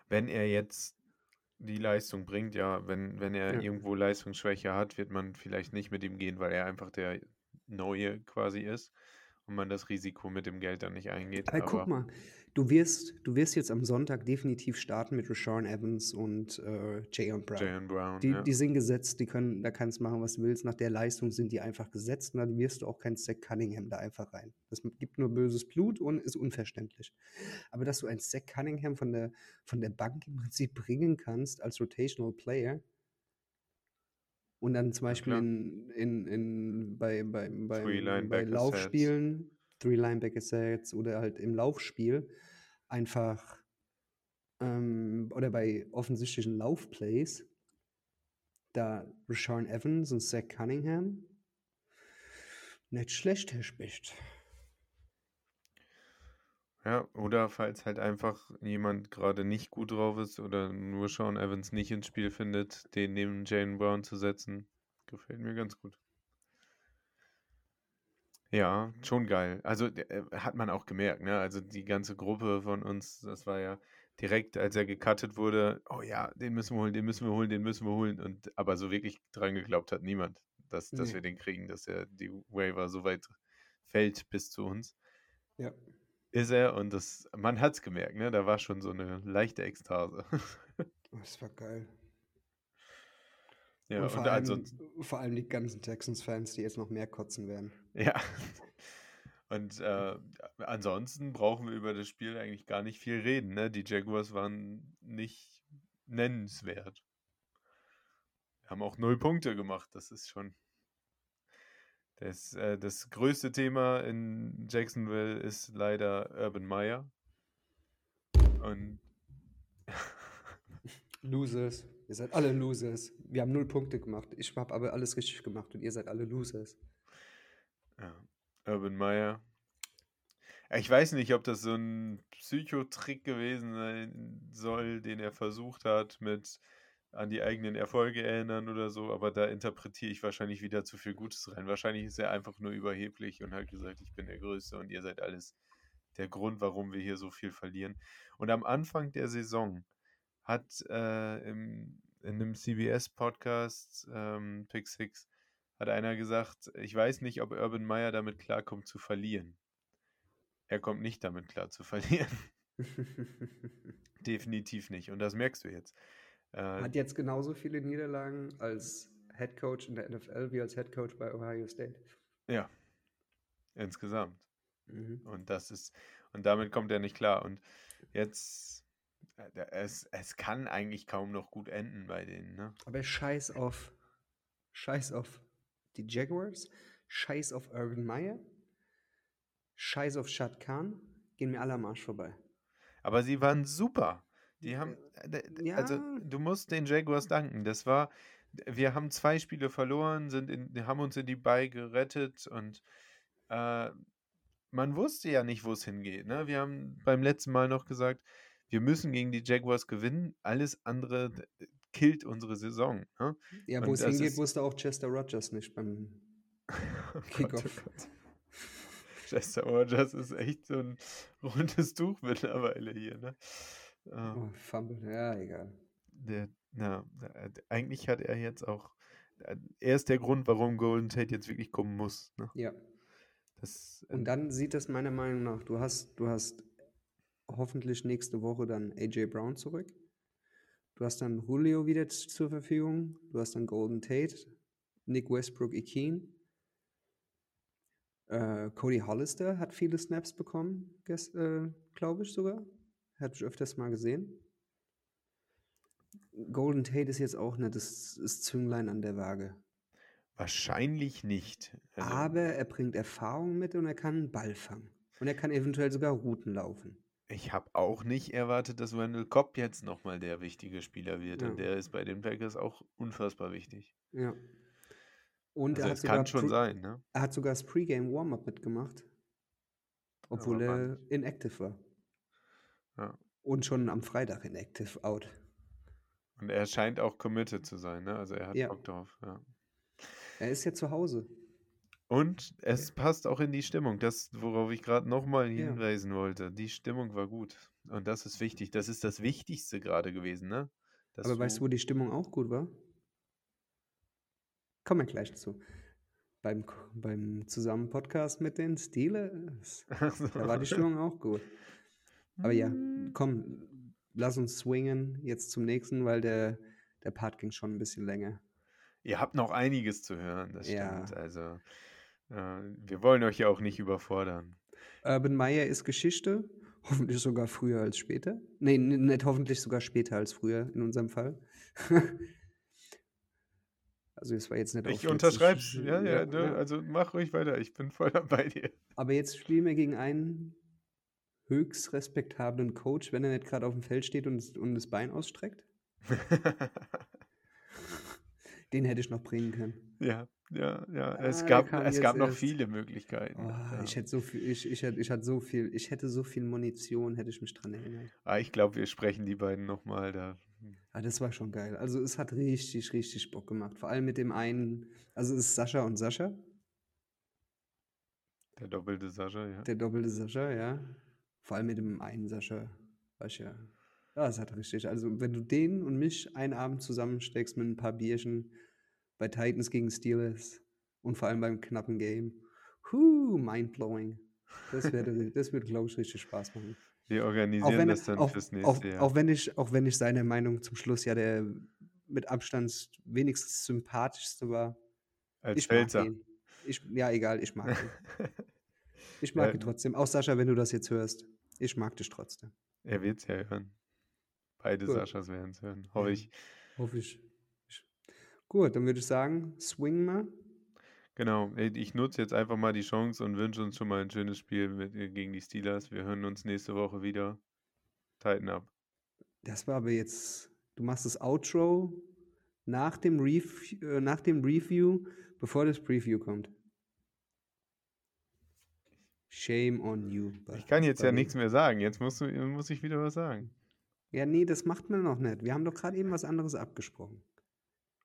Wenn er jetzt die Leistung bringt, ja, wenn, wenn er Ja. irgendwo Leistungsschwäche hat, wird man vielleicht nicht mit ihm gehen, weil er einfach der Neue quasi ist und man das Risiko mit dem Geld dann nicht eingeht. Aber, guck mal, du wirst, du wirst jetzt am Sonntag definitiv starten mit Rashawn Evans und äh, Jayon Brown. Jayon Brown, Die, ja. die sind gesetzt, die können, da kannst du machen, was du willst. Nach der Leistung sind die einfach gesetzt und dann wirst du auch kein Zach Cunningham da einfach rein. Das gibt nur böses Blut und ist unverständlich. Aber dass du einen Zach Cunningham von der, von der Bank im Prinzip bringen kannst als Rotational Player und dann zum Beispiel in, in, in, bei, bei, bei, bei Laufspielen, Three Linebacker Sets oder halt im Laufspiel einfach ähm, oder bei offensichtlichen Laufplays, da Rashawn Evans und Zach Cunningham nicht schlecht, Herr Specht. Ja, oder falls halt einfach jemand gerade nicht gut drauf ist oder nur Sean Evans nicht ins Spiel findet, den neben Jalen Brown zu setzen, gefällt mir ganz gut. Ja, schon geil. Also äh, hat man auch gemerkt, ne? Also die ganze Gruppe von uns, das war ja direkt, als er gecuttet wurde, oh ja, den müssen wir holen, den müssen wir holen, den müssen wir holen. Und aber so wirklich dran geglaubt hat niemand, dass, dass Nee. wir den kriegen, dass er die Waiver so weit fällt bis zu uns Ja. ist er und das, man hat es gemerkt, ne? Da war schon so eine leichte Ekstase. (laughs) Das war geil. ja, und und, vor, allem, ansonsten, vor allem die ganzen Texans-Fans, die jetzt noch mehr kotzen werden. Ja. (laughs) Und äh, ansonsten brauchen wir über das Spiel eigentlich gar nicht viel reden, ne? Die Jaguars waren nicht nennenswert. Haben auch null Punkte gemacht, das ist schon. Das, äh, das größte Thema in Jacksonville ist leider Urban Meyer. Und (laughs) Losers. Ihr seid alle Losers. Wir haben null Punkte gemacht. Ich habe aber alles richtig gemacht und ihr seid alle Losers. Ja, Urban Meyer. Ich weiß nicht, ob das so ein Psychotrick gewesen sein soll, den er versucht hat, mit an die eigenen Erfolge erinnern oder so, aber da interpretiere ich wahrscheinlich wieder zu viel Gutes rein. Wahrscheinlich ist er einfach nur überheblich und hat gesagt, ich bin der Größte und ihr seid alles der Grund, warum wir hier so viel verlieren. Und am Anfang der Saison hat äh, im, in einem CBS-Podcast, ähm, Pick Six, hat einer gesagt, ich weiß nicht, ob Urban Meyer damit klarkommt zu verlieren. Er kommt nicht damit klar zu (laughs) verlieren. Definitiv nicht. Und das merkst du jetzt. Äh, Hat jetzt genauso viele Niederlagen als Head Coach in der NFL wie als Head Coach bei Ohio State. Ja. Insgesamt. Mhm. Und das ist, und damit kommt er nicht klar. Und jetzt, äh, es, es kann eigentlich kaum noch gut enden bei denen, ne? Aber scheiß auf, scheiß auf die Jaguars, scheiß auf Urban Meyer, scheiß auf Shad Khan, gehen mir alle am Arsch vorbei. Aber sie waren super. Die haben, d- also ja. du musst den Jaguars danken. Das war, wir haben zwei Spiele verloren, sind in, haben uns in die Bay gerettet und äh, man wusste ja nicht, wo es hingeht. Ne? Wir haben beim letzten Mal noch gesagt, wir müssen gegen die Jaguars gewinnen. Alles andere killt unsere Saison. Ne? Ja, wo es das hingeht, wusste auch Chester Rogers nicht beim (laughs) Oh oh Kickoff. Gott. Chester Rogers ist echt so ein rundes Tuch mittlerweile hier. Ne? Ähm, Oh, Fumble, ja, egal. Der, na, eigentlich hat er jetzt auch, er ist der Grund, warum Golden Tate jetzt wirklich kommen muss. Ne? Ja. Das, äh, Und dann sieht es meiner Meinung nach, du hast, du hast hoffentlich nächste Woche dann AJ Brown zurück. Du hast dann Julio wieder zur Verfügung. Du hast dann Golden Tate, Nick Westbrook, Ikeen. Äh, Cody Hollister hat viele Snaps bekommen, äh, glaube ich sogar. Hatte ich öfters mal gesehen. Golden Tate ist jetzt auch nicht das, das Zünglein an der Waage. wahrscheinlich nicht. Also, Aber er bringt Erfahrung mit und er kann einen Ball fangen. Und er kann eventuell sogar Routen laufen. Ich habe auch nicht erwartet, dass Wendell Cobb jetzt nochmal der wichtige Spieler wird. Ja. Und der ist bei den Packers auch unfassbar wichtig. Ja. Und Also er, hat sogar kann schon sein, ne? er hat sogar das Pre-Game Warm-Up mitgemacht. Obwohl er Mann. inactive war. Ja. Und schon am Freitag inactive out. Und er scheint auch committed zu sein, ne? Also er hat Ja. Bock drauf, ja. Er ist ja zu Hause. Und es passt auch in die Stimmung, das, worauf ich gerade nochmal Ja. hinweisen wollte. Die Stimmung war gut. Und das ist wichtig. Das ist das Wichtigste gerade gewesen, ne? Dass Aber weißt du, wo die Stimmung auch gut war? Kommen wir gleich zu. Beim, beim zusammen Podcast mit den Steelers. So. Da war die Stimmung auch gut. Aber ja, (laughs) komm, lass uns swingen jetzt zum nächsten, weil der, der Part ging schon ein bisschen länger. Ihr habt noch einiges zu hören, das Ja. stimmt. Also, wir wollen euch ja auch nicht überfordern. Urban Meyer ist Geschichte, (laughs) hoffentlich sogar früher als später. Nee, nicht hoffentlich sogar später als früher in unserem Fall. (laughs) also es war jetzt nicht Ich unterschreib's. Ja, ja, ja. also mach ruhig weiter. Ich bin voll bei (laughs) dir. Aber jetzt spielen wir gegen einen höchst respektablen Coach, wenn er nicht gerade auf dem Feld steht und, und das Bein ausstreckt. Den hätte ich noch bringen können. ja, ja, ja. Ah, Es der gab, es gab noch erst. viele Möglichkeiten. Oh, ja. Ich hätte so viel, ich, ich, hätte, ich hatte so viel, ich hätte so viel Munition, hätte ich mich dran erinnert. Ah, ich glaube, wir sprechen die beiden nochmal da. Ah, das war schon geil. Also es hat richtig, richtig Bock gemacht. Vor allem mit dem einen, also es ist Sascha und Sascha, Der doppelte Sascha, ja. der doppelte Sascha, ja. Vor allem mit dem einen Sascha, weiß ja. Ja, es hat richtig. Also wenn du den und mich einen Abend zusammensteckst mit ein paar Bierchen bei Titans gegen Steelers und vor allem beim knappen Game, huh, mindblowing. Das, werde, (laughs) das wird, glaube ich, richtig Spaß machen. Wir Auch organisieren wenn, das dann auch, fürs auch, nächste Jahr. auch, wenn ich, auch wenn ich seine Meinung zum Schluss ja der mit Abstand wenigstens sympathischste war. Als ich Pfälzer. Ich, ja, egal, ich mag ihn. (laughs) Ich mag ihn trotzdem. Auch Sascha, wenn du das jetzt hörst. Ich mag dich trotzdem. Er wird es ja hören. Beide Gut. Saschas werden es hören, hoffe ich. Hoffe ich. Gut, dann würde ich sagen, swing mal. Genau, ey, ich nutze jetzt einfach mal die Chance und wünsche uns schon mal ein schönes Spiel mit, äh, gegen die Steelers. Wir hören uns nächste Woche wieder. Tighten up. Das war aber jetzt, du machst das Outro nach dem, Ref äh, nach dem Review, bevor das Preview kommt. Shame on you. Ich kann jetzt ja nichts mehr sagen. Jetzt musst du, muss ich wieder was sagen. Ja, nee, das macht man noch nicht. Wir haben doch gerade eben was anderes abgesprochen.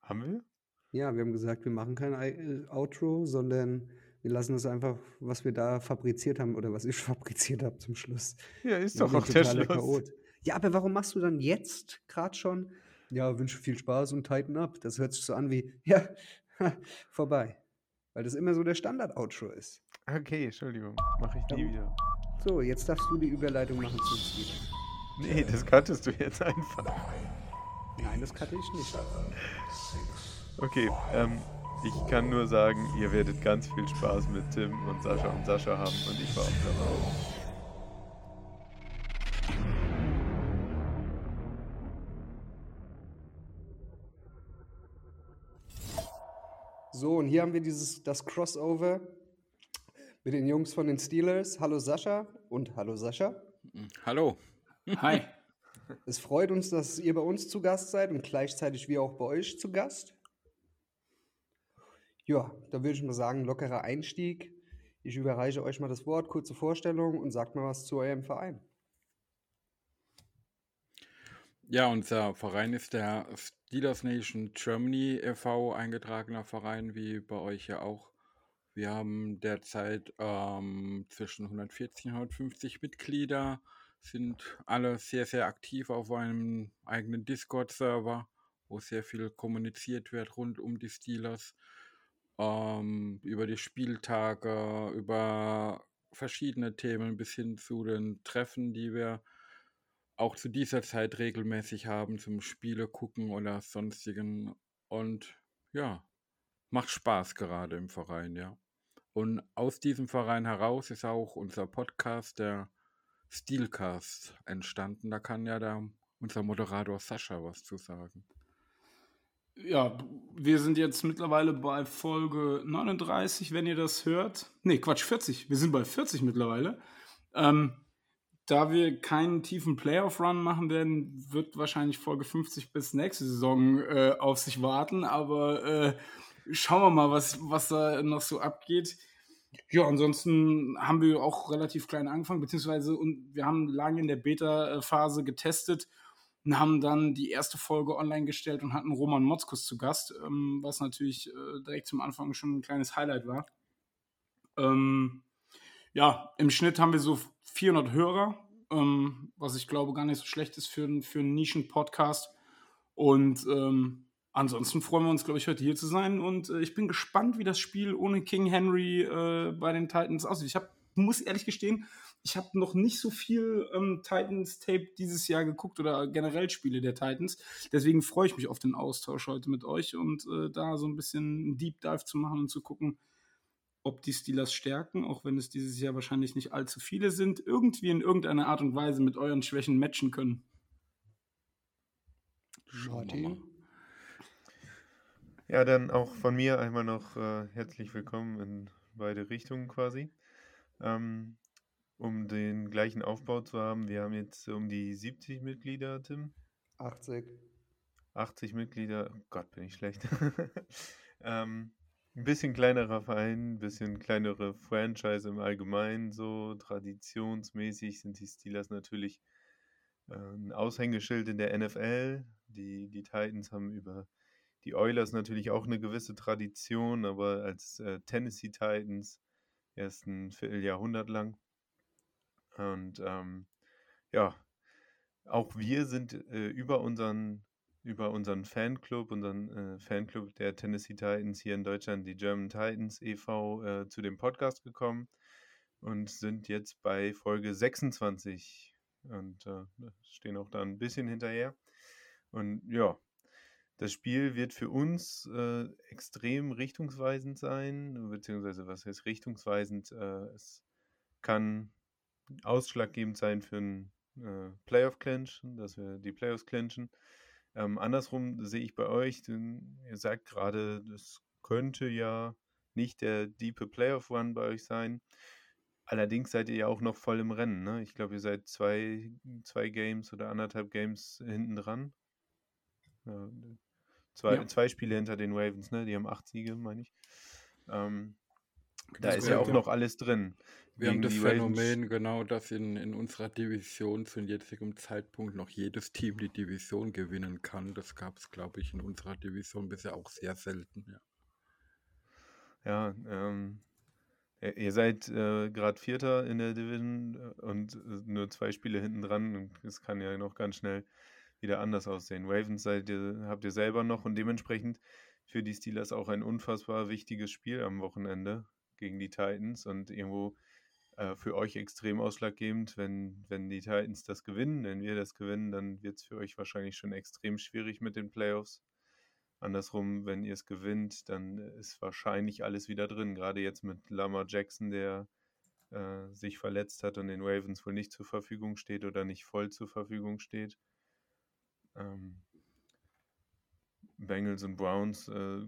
Haben wir? Ja, wir haben gesagt, wir machen kein äh, Outro, sondern wir lassen es einfach, was wir da fabriziert haben oder was ich (laughs) fabriziert habe zum Schluss. Ja, ist Wir doch auch der Schluss. Chaot. Ja, aber warum machst du dann jetzt gerade schon? Ja, wünsche viel Spaß und tighten up. Das hört sich so an wie, (laughs) ja, (laughs) vorbei. Weil das immer so der Standard-Outro ist. Okay, Entschuldigung. Mache ich nie Ja. wieder. So, jetzt darfst du die Überleitung machen zum Ziel. Nee, das cuttest du jetzt einfach. Nein, das cutte ich nicht. Okay, ähm, ich kann nur sagen, ihr werdet ganz viel Spaß mit Tim und Sascha und Sascha haben und ich war auch dabei. So, und hier haben wir dieses, das Crossover mit den Jungs von den Steelers. Hallo Sascha und hallo Sascha. Hallo. Hi. Es freut uns, dass ihr bei uns zu Gast seid und gleichzeitig wir auch bei euch zu Gast. Ja, da würde ich mal sagen, lockerer Einstieg. Ich überreiche euch mal das Wort, kurze Vorstellung und sagt mal was zu eurem Verein. Ja, unser Verein ist der Steelers Nation Germany e.V., eingetragener Verein, wie bei euch ja auch. Wir haben derzeit ähm, zwischen 140 und 150 Mitglieder, sind alle sehr, sehr aktiv auf einem eigenen Discord-Server, wo sehr viel kommuniziert wird rund um die Steelers, ähm, über die Spieltage, über verschiedene Themen bis hin zu den Treffen, die wir auch zu dieser Zeit regelmäßig haben zum Spiele gucken oder sonstigen. Und ja, macht Spaß gerade im Verein, ja. Und aus diesem Verein heraus ist auch unser Podcast, der Steelcast, entstanden. Da kann ja der, unser Moderator Sascha was zu sagen. Ja, wir sind jetzt mittlerweile bei Folge 39, wenn ihr das hört. Ne, Quatsch, 40. Wir sind bei 40 mittlerweile. Ähm, da wir keinen tiefen Playoff-Run machen werden, wird wahrscheinlich Folge 50 bis nächste Saison äh, auf sich warten. Aber äh, schauen wir mal, was, was da noch so abgeht. Ja, ansonsten haben wir auch relativ klein angefangen, beziehungsweise und wir haben lange in der Beta-Phase getestet und haben dann die erste Folge online gestellt und hatten Roman Motzkus zu Gast, ähm, was natürlich äh, direkt zum Anfang schon ein kleines Highlight war. Ähm, ja, im Schnitt haben wir so 400 Hörer, ähm, was ich glaube gar nicht so schlecht ist für, für einen Nischen-Podcast. Und ähm, ansonsten freuen wir uns, glaube ich, heute hier zu sein. Und äh, ich bin gespannt, wie das Spiel ohne King Henry äh, bei den Titans aussieht. Ich hab, muss ehrlich gestehen, ich habe noch nicht so viel ähm, Titans-Tape dieses Jahr geguckt oder generell Spiele der Titans. Deswegen freue ich mich auf den Austausch heute mit euch und äh, da so ein bisschen Deep Dive zu machen und zu gucken, ob die Steelers stärken, auch wenn es dieses Jahr wahrscheinlich nicht allzu viele sind, irgendwie in irgendeiner Art und Weise mit euren Schwächen matchen können. Martin? Ja, dann auch von mir einmal noch äh, herzlich willkommen in beide Richtungen quasi. Ähm, um den gleichen Aufbau zu haben, wir haben jetzt um die 70 Mitglieder, Tim. 80. 80 Mitglieder, oh Gott, bin ich schlecht. (laughs) ähm, ein bisschen kleinerer Verein, ein bisschen kleinere Franchise im Allgemeinen, so traditionsmäßig sind die Steelers natürlich äh, ein Aushängeschild in der NFL. Die, die Titans haben über die Oilers natürlich auch eine gewisse Tradition, aber als äh, Tennessee Titans erst ein Vierteljahrhundert lang. Und ähm, ja, auch wir sind äh, über unseren über unseren Fanclub, unseren äh, Fanclub der Tennessee Titans hier in Deutschland, die German Titans e.V., äh, zu dem Podcast gekommen und sind jetzt bei Folge 26 und äh, stehen auch da ein bisschen hinterher. Und ja, das Spiel wird für uns äh, extrem richtungsweisend sein, beziehungsweise was heißt richtungsweisend? Äh, es kann ausschlaggebend sein für ein äh, Playoff-Clinch, dass wir die Playoffs clinchen. Ähm, andersrum sehe ich bei euch, denn ihr sagt gerade, das könnte ja nicht der diepe Playoff-Run bei euch sein. Allerdings seid ihr ja auch noch voll im Rennen. Ne? Ich glaube, ihr seid zwei, zwei Games oder anderthalb Games hinten dran. Zwei, Ja. zwei Spiele hinter den Ravens, ne? Die haben acht Siege, meine ich. Ähm, da Das ist ja auch ja. noch alles drin. Wir haben das die Ravens- Phänomen genau, dass in, in unserer Division zu jetzigem Zeitpunkt noch jedes Team die Division gewinnen kann. Das gab es, glaube ich, in unserer Division bisher auch sehr selten. Ja. Ja, ähm, ihr seid äh, gerade Vierter in der Division äh, und äh, nur zwei Spiele hinten dran es kann ja noch ganz schnell wieder anders aussehen. Ravens seid ihr, habt ihr selber noch und dementsprechend für die Steelers auch ein unfassbar wichtiges Spiel am Wochenende gegen die Titans und irgendwo äh, für euch extrem ausschlaggebend, wenn, wenn die Titans das gewinnen, wenn wir das gewinnen, dann wird es für euch wahrscheinlich schon extrem schwierig mit den Playoffs. andersrum, wenn ihr es gewinnt, dann ist wahrscheinlich alles wieder drin. Gerade jetzt mit Lamar Jackson, der äh, sich verletzt hat und den Ravens wohl nicht zur Verfügung steht oder nicht voll zur Verfügung steht. Ähm, Bengals und Browns äh,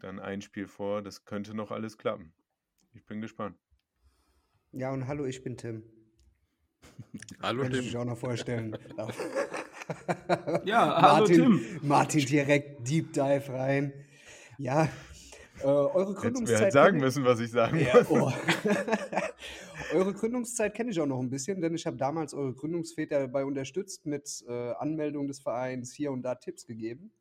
dann ein Spiel vor, das könnte noch alles klappen. Ich bin gespannt. Ja, und hallo, ich bin Tim. (laughs) Hallo Kann ich Tim. mich auch noch vorstellen. (laughs) Ja, hallo Martin, Tim. Martin direkt Deep Dive rein. Ja, äh, eure Hättest mir Gründungszeit. halt sagen müssen, was ich sagen Ja, muss. oh. (laughs) eure Gründungszeit kenne ich auch noch ein bisschen, denn ich habe damals eure Gründungsväter dabei unterstützt mit äh, Anmeldung des Vereins, hier und da Tipps gegeben.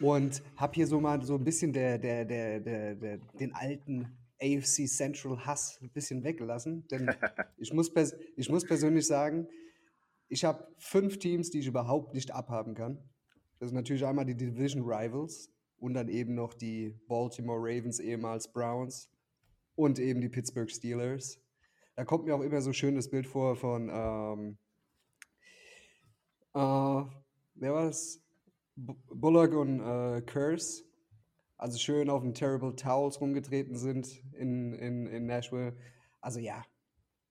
Und habe hier so mal so ein bisschen der, der, der, der, den alten AFC Central Hass ein bisschen weggelassen. Denn (laughs) ich muss, ich muss persönlich sagen, ich habe fünf Teams, die ich überhaupt nicht abhaben kann. Das sind natürlich einmal die Division Rivals und dann eben noch die Baltimore Ravens, ehemals Browns und eben die Pittsburgh Steelers. Da kommt mir auch immer so schön das Bild vor von, ähm, äh, wer war das? Bu- Bullock und äh, Curse. Also schön auf den Terrible Towels rumgetreten sind in, in, in Nashville. Also ja.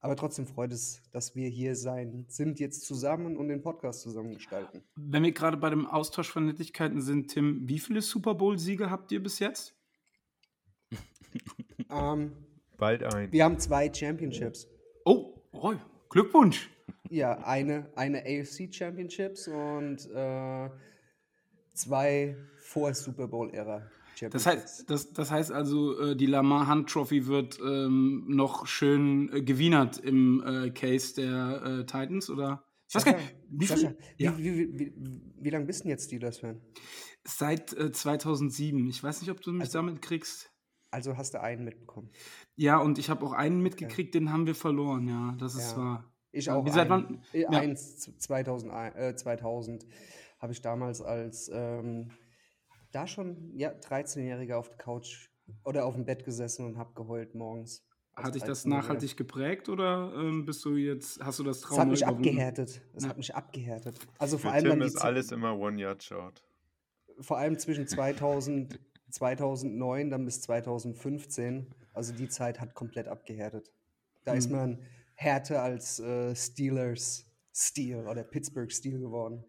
Aber trotzdem freut es, dass wir hier sein, sind jetzt zusammen und den Podcast zusammen gestalten. Wenn wir gerade bei dem Austausch von Nettigkeiten sind, Tim, wie viele Super Bowl-Siege habt ihr bis jetzt? (laughs) Ähm, Bald ein. wir haben zwei Championships. Oh, oh Glückwunsch. Ja, eine, eine AFC Championships und äh, zwei vor Super Bowl-Ära Das Championships. heißt, das, das heißt also, äh, die Lamar Hunt Trophy wird ähm, noch schön äh, gewienert im äh, Case der äh, Titans, oder? Ich weiß gar nicht, wie Sascha, Ja, wie, wie, wie, wie lange bist denn jetzt Steelers-Fan? seit äh, 2007. Ich weiß nicht, ob du mich Also- damit kriegst. Also hast du einen mitbekommen. Ja, und ich habe auch einen mitgekriegt, den haben wir verloren, ja, das ist Ja. wahr. Ich Ja, auch. wie seit wann- Äh, ja. Eins, z- 2000, äh, 2000 habe ich damals als ähm, da schon ja, 13-Jähriger auf der Couch oder auf dem Bett gesessen und habe geheult morgens. Hat dich das 13-Jähriger. nachhaltig geprägt oder ähm, bist du jetzt, hast du das Es Trauma hat mich überwunden? abgehärtet. Es Ja. hat mich abgehärtet. Also Für vor allem, Tim dann ist Z- alles immer One-Yard-Shot. vor allem zwischen 2000, 2009 dann bis 2015. Also die Zeit hat komplett abgehärtet. Da ist Mhm. man härter als äh, Steelers Steel oder Pittsburgh Steel geworden.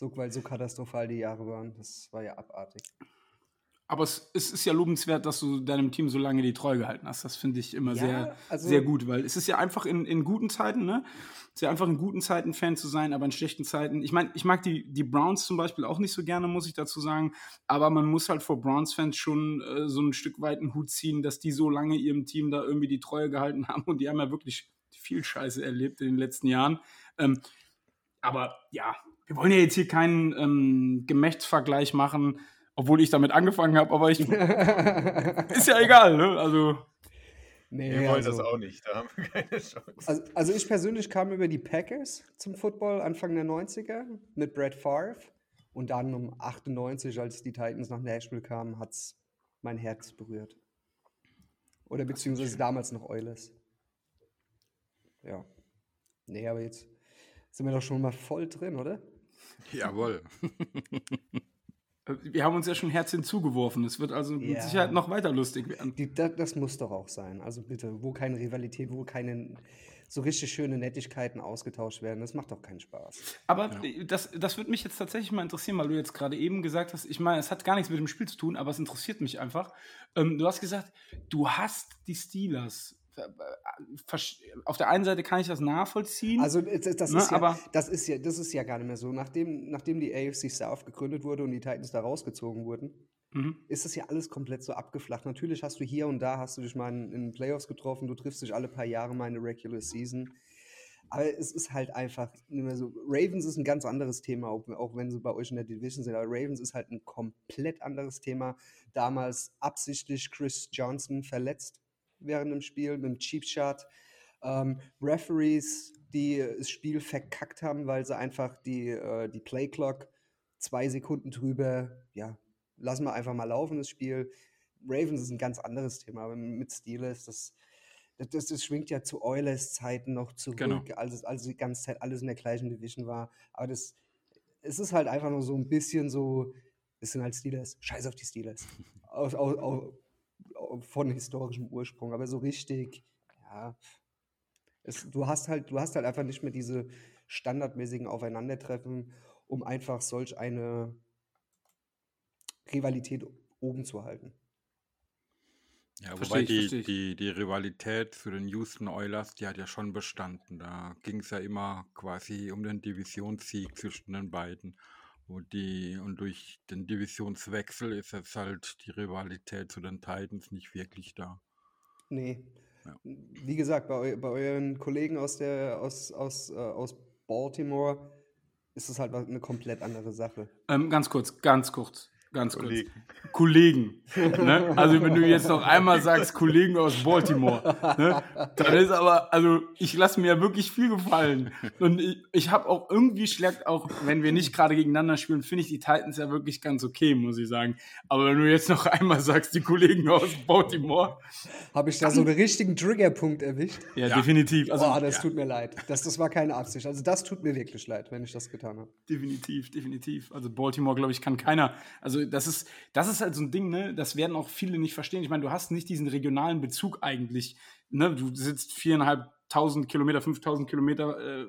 So, weil so katastrophal die Jahre waren. Das war ja abartig. Aber es, es ist ja lobenswert, dass du deinem Team so lange die Treue gehalten hast. Das finde ich immer Ja, sehr, also- sehr gut, weil es ist ja einfach in, in guten Zeiten, ne? Es ist ja einfach in guten Zeiten Fan zu sein, aber in schlechten Zeiten. Ich meine, ich mag die, die Browns zum Beispiel auch nicht so gerne, muss ich dazu sagen. Aber man muss halt vor Browns-Fans schon äh, so ein Stück weit einen Hut ziehen, dass die so lange ihrem Team da irgendwie die Treue gehalten haben. Und die haben ja wirklich viel Scheiße erlebt in den letzten Jahren. Ähm, aber ja, wir wollen ja jetzt hier keinen ähm, Gemächtsvergleich machen, obwohl ich damit angefangen habe, aber ich. (laughs) ist ja egal, ne? Also. Nee, Wir wollen also, das auch nicht, da haben wir keine Chance. Also, also ich persönlich kam über die Packers zum Football Anfang der 90er mit Brett Favre. Und dann um 98, als die Titans nach Nashville kamen, hat es mein Herz berührt. Oder beziehungsweise damals noch Oilers. Ja. Nee, aber jetzt sind wir doch schon mal voll drin, oder? Jawohl. (laughs) Wir haben uns ja schon Herz hinzugeworfen. Es wird also mit Ja. Sicherheit noch weiter lustig werden. Die, da, das muss doch auch sein. Also bitte, wo keine Rivalität, wo keine so richtig schöne Nettigkeiten ausgetauscht werden, das macht doch keinen Spaß. Aber äh, das, das würde mich jetzt tatsächlich mal interessieren, weil du jetzt gerade eben gesagt hast, ich meine, es hat gar nichts mit dem Spiel zu tun, aber es interessiert mich einfach. Ähm, du hast gesagt, du hast die Steelers. Auf der einen Seite kann ich das nachvollziehen. Also das, Ne, ist ja, aber- das, ist ja, das ist ja gar nicht mehr so. Nachdem, nachdem die AFC South gegründet wurde und die Titans da rausgezogen wurden, mhm. ist das ja alles komplett so abgeflacht. Natürlich hast du hier und da, hast du dich mal in, in den Playoffs getroffen, du triffst dich alle paar Jahre mal in der Regular Season. Aber es ist halt einfach nicht mehr so. Ravens ist ein ganz anderes Thema, auch, auch wenn sie bei euch in der Division sind. Aber Ravens ist halt ein komplett anderes Thema. Damals absichtlich Chris Johnson verletzt während dem Spiel mit dem Cheap Shot. Ähm, Referees, die das Spiel verkackt haben, weil sie einfach die, äh, die Play Clock zwei Sekunden drüber, ja, lassen wir einfach mal laufen, das Spiel. Ravens ist ein ganz anderes Thema, aber mit Steelers, das, das, das, schwingt ja zu Oilers Zeiten noch zurück, Genau. als, als die ganze Zeit alles in der gleichen Division war. Aber das, es ist halt einfach nur so ein bisschen so, es sind halt Steelers, scheiß auf die Steelers. Aus, aus, aus, von historischem Ursprung, aber so richtig, ja. Es, du, hast halt, du hast halt einfach nicht mehr diese standardmäßigen Aufeinandertreffen, um einfach solch eine Rivalität oben zu halten. Ja, Versteh wobei ich, die, die, die Rivalität für den Houston Oilers, die hat ja schon bestanden. Da ging es ja immer quasi um den Divisionssieg zwischen den beiden. Und, die, und durch den Divisionswechsel ist jetzt halt die Rivalität zu den Titans nicht wirklich da. Nee. Ja. Wie gesagt, bei, eu bei euren Kollegen aus, der, aus, aus, äh, aus Baltimore ist es halt eine komplett andere Sache. Ähm, ganz kurz, ganz kurz, ganz Kollegen. kurz. Kollegen. ne? Also wenn du jetzt noch einmal sagst, Kollegen aus Baltimore, ne? dann ist aber, also ich lasse mir ja wirklich viel gefallen. Und ich, ich habe auch irgendwie schlägt, auch wenn wir nicht gerade gegeneinander spielen, finde ich die Titans ja wirklich ganz okay, muss ich sagen. Aber wenn du jetzt noch einmal sagst, die Kollegen aus Baltimore, Habe ich da so einen richtigen Triggerpunkt erwischt? ja, definitiv. Also, Boah, das tut mir leid. Das, das war keine Absicht. Also das tut mir wirklich leid, wenn ich das getan habe. Definitiv, definitiv. Also Baltimore, glaube ich, kann keiner. Also das ist, das ist halt so ein Ding, ne? Das werden auch viele nicht verstehen. Ich meine, du hast nicht diesen regionalen Bezug eigentlich. Ne? Du sitzt viereinhalbtausend Kilometer, 5000 Kilometer äh,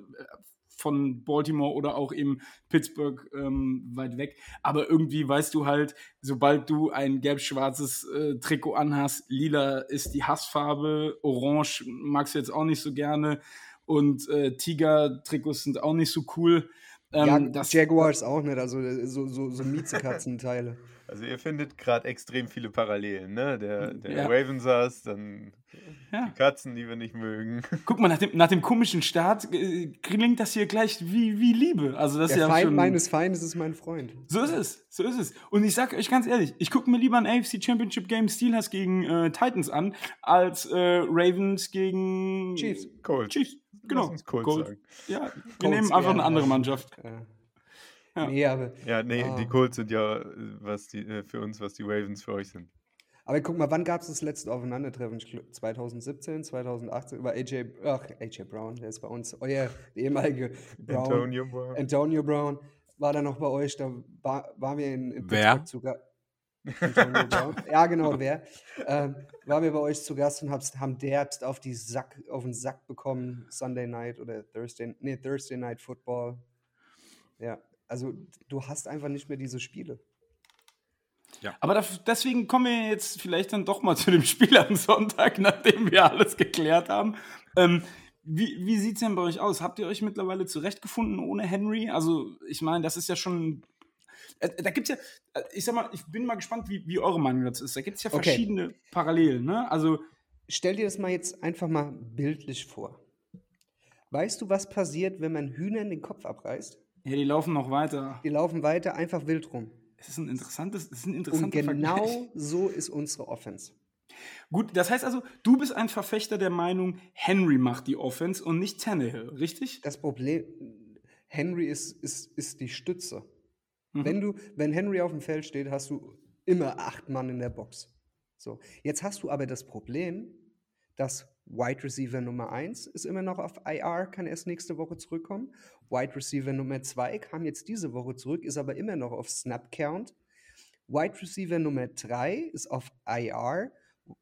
von Baltimore oder auch eben Pittsburgh ähm, weit weg. Aber irgendwie weißt du halt, sobald du ein gelb-schwarzes äh, Trikot anhast, lila ist die Hassfarbe, orange magst du jetzt auch nicht so gerne und äh, Tiger-Trikots sind auch nicht so cool. Ähm, ja, das, Jaguars auch nicht, also äh, so, so, so Miezekatzenteile. (laughs) Also ihr findet gerade extrem viele Parallelen, ne? Der, der Ja. Ravensars, dann Ja. die Katzen, die wir nicht mögen. (laughs) Guck mal, nach dem, nach dem komischen Start äh, klingt das hier gleich wie, wie Liebe. Also das Der ist ja Feind schon, meines Feindes ist mein Freund. So ist es, so ist es. Und ich sag euch ganz ehrlich, ich gucke mir lieber ein AFC Championship Game Steelers gegen äh, Titans an, als äh, Ravens gegen Chiefs. Colts. Chiefs. Genau. Lass uns Colts Colts. sagen. Ja, wir Colts nehmen einfach eine andere. Mannschaft. Ja. Ja. Nee, aber, Ja, nee, Ah. die Colts sind ja äh, was die, äh, für uns, was die Ravens für euch sind. aber guck mal, wann gab es das letzte Aufeinandertreffen? Ich glaub, 2017, 2018 über AJ, ach, AJ Brown, der ist bei uns, euer ehemalige Brown. Antonio Brown. Antonio Brown war da noch bei euch, da war, waren wir in, in Wer? Pittsburgh Brown. (laughs) Ja, genau, wer. Ähm, waren wir bei euch zu Gast und hab's, haben derbt auf, die Sack, auf den Sack bekommen, Sunday Night oder Thursday, nee, Thursday Night Football. Ja, also du hast einfach nicht mehr diese Spiele. Aber daf- deswegen kommen wir jetzt vielleicht dann doch mal (laughs) zu dem Spiel am Sonntag, nachdem wir alles geklärt haben. Ähm, wie wie sieht es denn bei euch aus? Habt ihr euch mittlerweile zurechtgefunden ohne Henry? Also, ich meine, das ist ja schon. Äh, da gibt es ja, äh, ich sag mal, ich bin mal gespannt, wie, wie eure Meinung dazu ist. Da gibt es ja Okay. verschiedene Parallelen, ne? Also, Stell dir das mal jetzt einfach mal bildlich vor. Weißt du, was passiert, wenn man Hühnern den Kopf abreißt? ja, die laufen noch weiter. Die laufen weiter einfach wild rum. Es ist ein interessantes, es ist ein Und interessanter Vergleich. genau so ist unsere Offense. Gut, das heißt also, du bist ein Verfechter der Meinung, Henry macht die Offense und nicht Tannehill, richtig? Das Problem, Henry ist, ist, ist die Stütze. Mhm. Wenn, du, wenn Henry auf dem Feld steht, hast du immer acht Mann in der Box. So. Jetzt hast du aber das Problem, dass Wide Receiver Nummer 1 ist immer noch auf IR, kann erst nächste Woche zurückkommen. Wide Receiver Nummer 2 kam jetzt diese Woche zurück, ist aber immer noch auf Snap Count. Wide Receiver Nummer 3 ist auf IR.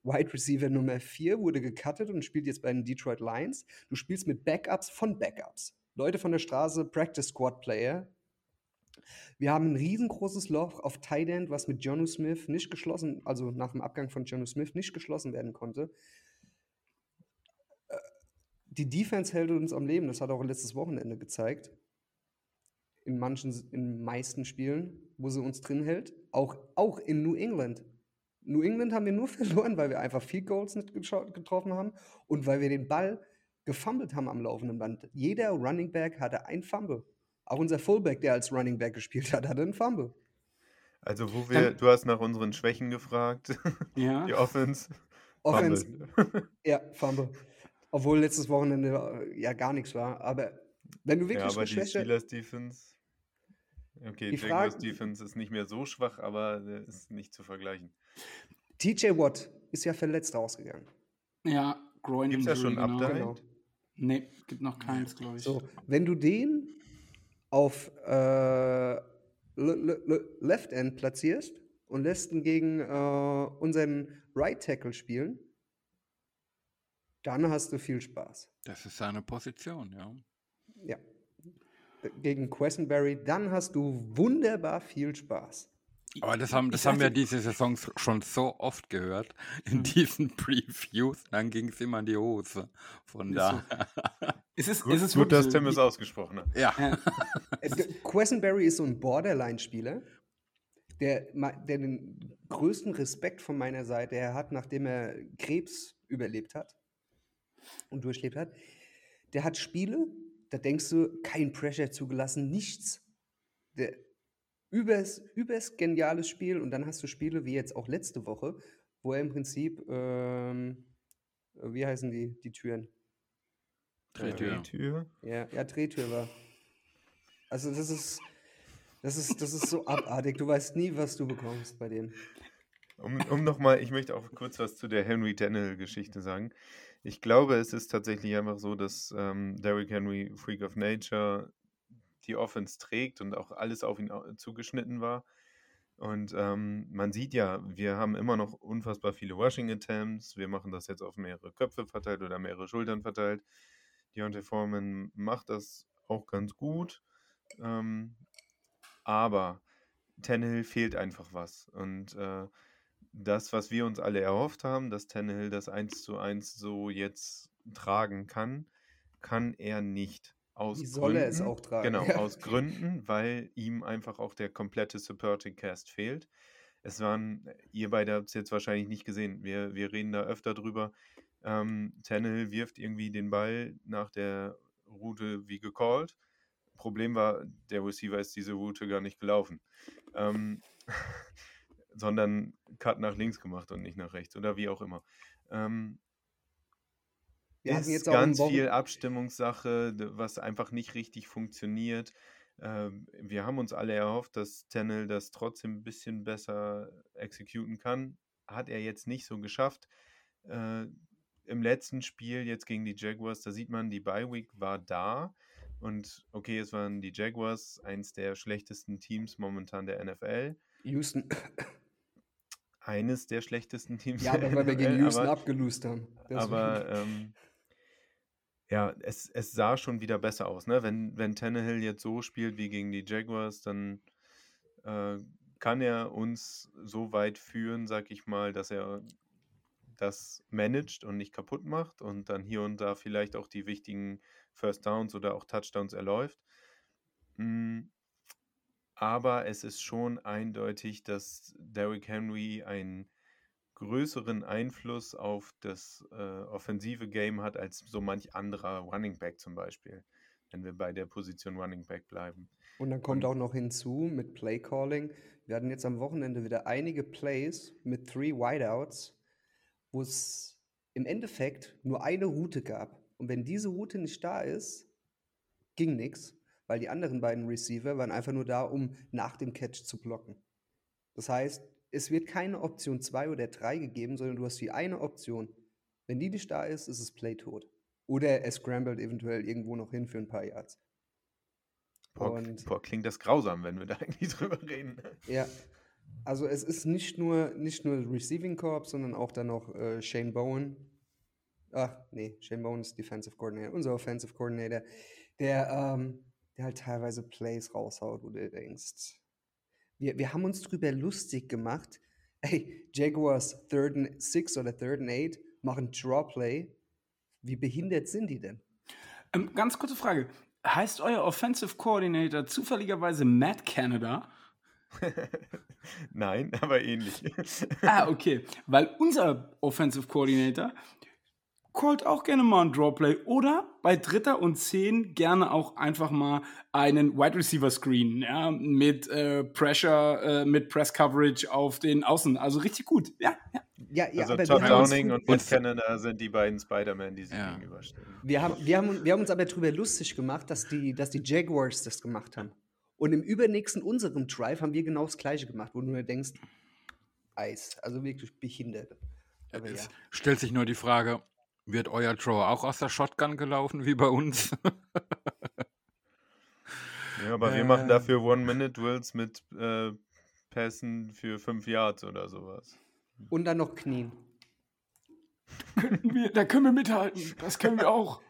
Wide Receiver Nummer 4 wurde gecuttet und spielt jetzt bei den Detroit Lions. Du spielst mit Backups von Backups. Leute von der Straße, Practice Squad Player. Wir haben ein riesengroßes Loch auf Tight End, was mit Jonu Smith nicht geschlossen, also nach dem Abgang von Jonu Smith nicht geschlossen werden konnte. Äh, Die Defense hält uns am Leben, das hat auch letztes Wochenende gezeigt. In manchen, in meisten Spielen, wo sie uns drin hält. Auch, auch in New England. New England haben wir nur (laughs) verloren, weil wir einfach Field Goals nicht getroffen haben und weil wir den Ball gefummelt haben am laufenden Band. Jeder Running Back hatte ein Fumble. Auch unser Fullback, der als Running Back gespielt hat, hatte einen Fumble. Also wo wir, du hast nach unseren Schwächen gefragt. (laughs) Ja. Die Offense. Offense, Fumble. (laughs) ja, Fumble. Obwohl letztes Wochenende äh, ja gar nichts war. Aber wenn du wirklich Ja, aber eine die Schwäche... Steelers Defense. Okay, Die Jaguars Frage- Defense ist nicht mehr so schwach, aber der ist nicht zu vergleichen. TJ Watt ist ja verletzt rausgegangen. Ja, Groin Gibt's da Injury, schon ein genau. Update? Genau. Nee, gibt noch keins, glaube ich. So, wenn du den auf äh, Le- Le- Le- Left End platzierst und lässt ihn gegen äh, unseren Right Tackle spielen, dann hast du viel Spaß. Das ist seine Position, ja. Ja. Gegen Questenberry, dann hast du wunderbar viel Spaß. Aber das haben, das haben wir diese Saison schon so oft gehört in diesen (laughs) Previews. Dann ging es immer in die Hose. Von Ist da. (laughs) Es ist, Gut, es ist gut wirklich dass Tim es ausgesprochen hat. Ja. (laughs) Questenberry ist so ein Borderline-Spieler, der, der den größten Respekt von meiner Seite her hat, nachdem er Krebs überlebt hat und durchlebt hat. Der hat Spiele, da denkst du, kein Pressure zugelassen, nichts. Der, übers, übers geniales Spiel und dann hast du Spiele wie jetzt auch letzte Woche, wo er im Prinzip, ähm, wie heißen die, die Türen? Drehtür. Tür. Ja, ja, Drehtür war. Also das ist, das ist, das ist so (laughs) abartig. Du weißt nie, was du bekommst bei dem. Um, um nochmal, ich möchte auch kurz was zu der Henry Tannehill-Geschichte sagen. Ich glaube, es ist tatsächlich einfach so, dass ähm, Derrick Henry, Freak of Nature, die Offense trägt und auch alles auf ihn zugeschnitten war. Und ähm, man sieht ja, wir haben immer noch unfassbar viele Rushing Attempts. Wir machen das jetzt auf mehrere Köpfe verteilt oder mehrere Schultern verteilt. Deontay Foreman macht das auch ganz gut. Ähm, aber Tannehill fehlt einfach was. Und äh, das, was wir uns alle erhofft haben, dass Tannehill das 1 zu 1 so jetzt tragen kann, kann er nicht. Aus Wie soll er es Gründen- auch tragen? Genau, (laughs) Ja. aus Gründen, weil ihm einfach auch der komplette Supporting Cast fehlt. Es waren, ihr beide habt es jetzt wahrscheinlich nicht gesehen, wir, wir reden da öfter drüber. Ähm, Tannehill wirft irgendwie den Ball nach der Route wie gecallt. Problem war, der Receiver ist diese Route gar nicht gelaufen. Ähm, (laughs) sondern Cut nach links gemacht und nicht nach rechts oder wie auch immer. Ähm, Wir hatten ist jetzt auch ganz viel Abstimmungssache, was einfach nicht richtig funktioniert. Ähm, wir haben uns alle erhofft, dass Tennel das trotzdem ein bisschen besser exekuten kann. Hat er jetzt nicht so geschafft. Äh, Im letzten Spiel jetzt gegen die Jaguars, da sieht man, die Bye Week war da. Und okay, es waren die Jaguars, eins der schlechtesten Teams momentan der NFL. Houston. Eines der schlechtesten Teams Ja, aber weil wir gegen Houston abgelöst haben. Deswegen. aber ähm, ja, es, es sah schon wieder besser aus. Ne? Wenn, wenn Tannehill jetzt so spielt wie gegen die Jaguars, dann äh, kann er uns so weit führen, sag ich mal, dass er das managt und nicht kaputt macht und dann hier und da vielleicht auch die wichtigen First Downs oder auch Touchdowns erläuft. Mm, Aber es ist schon eindeutig, dass Derrick Henry einen größeren Einfluss auf das äh, offensive Game hat als so manch anderer Running Back zum Beispiel, wenn wir bei der Position Running Back bleiben. Und dann kommt Und- auch noch hinzu mit Play Calling. Wir hatten jetzt am Wochenende wieder einige Plays mit Three Wideouts, wo es im Endeffekt nur eine Route gab. Und wenn diese Route nicht da ist, ging nichts, weil die anderen beiden Receiver waren einfach nur da, um nach dem Catch zu blocken. Das heißt, es wird keine Option 2 oder 3 gegeben, sondern du hast die eine Option. Wenn die nicht da ist, ist es Play tot. Oder er scrambled eventuell irgendwo noch hin für ein paar Yards. Boah, boah, klingt das grausam, wenn wir da (laughs) eigentlich drüber reden. Ja, also es ist nicht nur, nicht nur Receiving Corps, sondern auch dann noch äh, Shane Bowen. Ach, nee, Shane Bowen ist Defensive Coordinator, unser Offensive Coordinator, der, ähm, der halt teilweise Plays raushaut, wo du denkst. Wir, wir haben uns drüber lustig gemacht. Ey, Jaguars Third and Six oder Third and Eight machen Draw Play. Wie behindert sind die denn? Ähm, ganz kurze Frage. Heißt euer Offensive Coordinator zufälligerweise Matt Canada? (laughs) Nein, aber ähnlich. Ah, okay. Weil unser Offensive Coordinator callt auch gerne mal ein Drawplay oder bei Dritter und Zehn gerne auch einfach mal einen Wide Receiver Screen ja, mit äh, Pressure, äh, mit Press Coverage auf den Außen. Also richtig gut. Ja, ja. Ja, ja, also aber Todd wir haben uns Downing und Matt Canada sind die beiden Spider-Man, die sich Ja. gegenüberstehen. Wir haben, wir, haben, wir haben uns aber darüber lustig gemacht, dass die, dass die Jaguars das gemacht haben. Und im übernächsten unserem Drive haben wir genau das gleiche gemacht, wo du nur denkst, Eis, also wirklich behindert. Aber ja. Es stellt sich nur die Frage, wird euer Draw auch aus der Shotgun gelaufen wie bei uns? (laughs) Ja, aber wir machen dafür One-Minute-Drills mit äh, Pässen für fünf Yards oder sowas. Und dann noch Knien. wir, da können wir mithalten. Das können wir auch.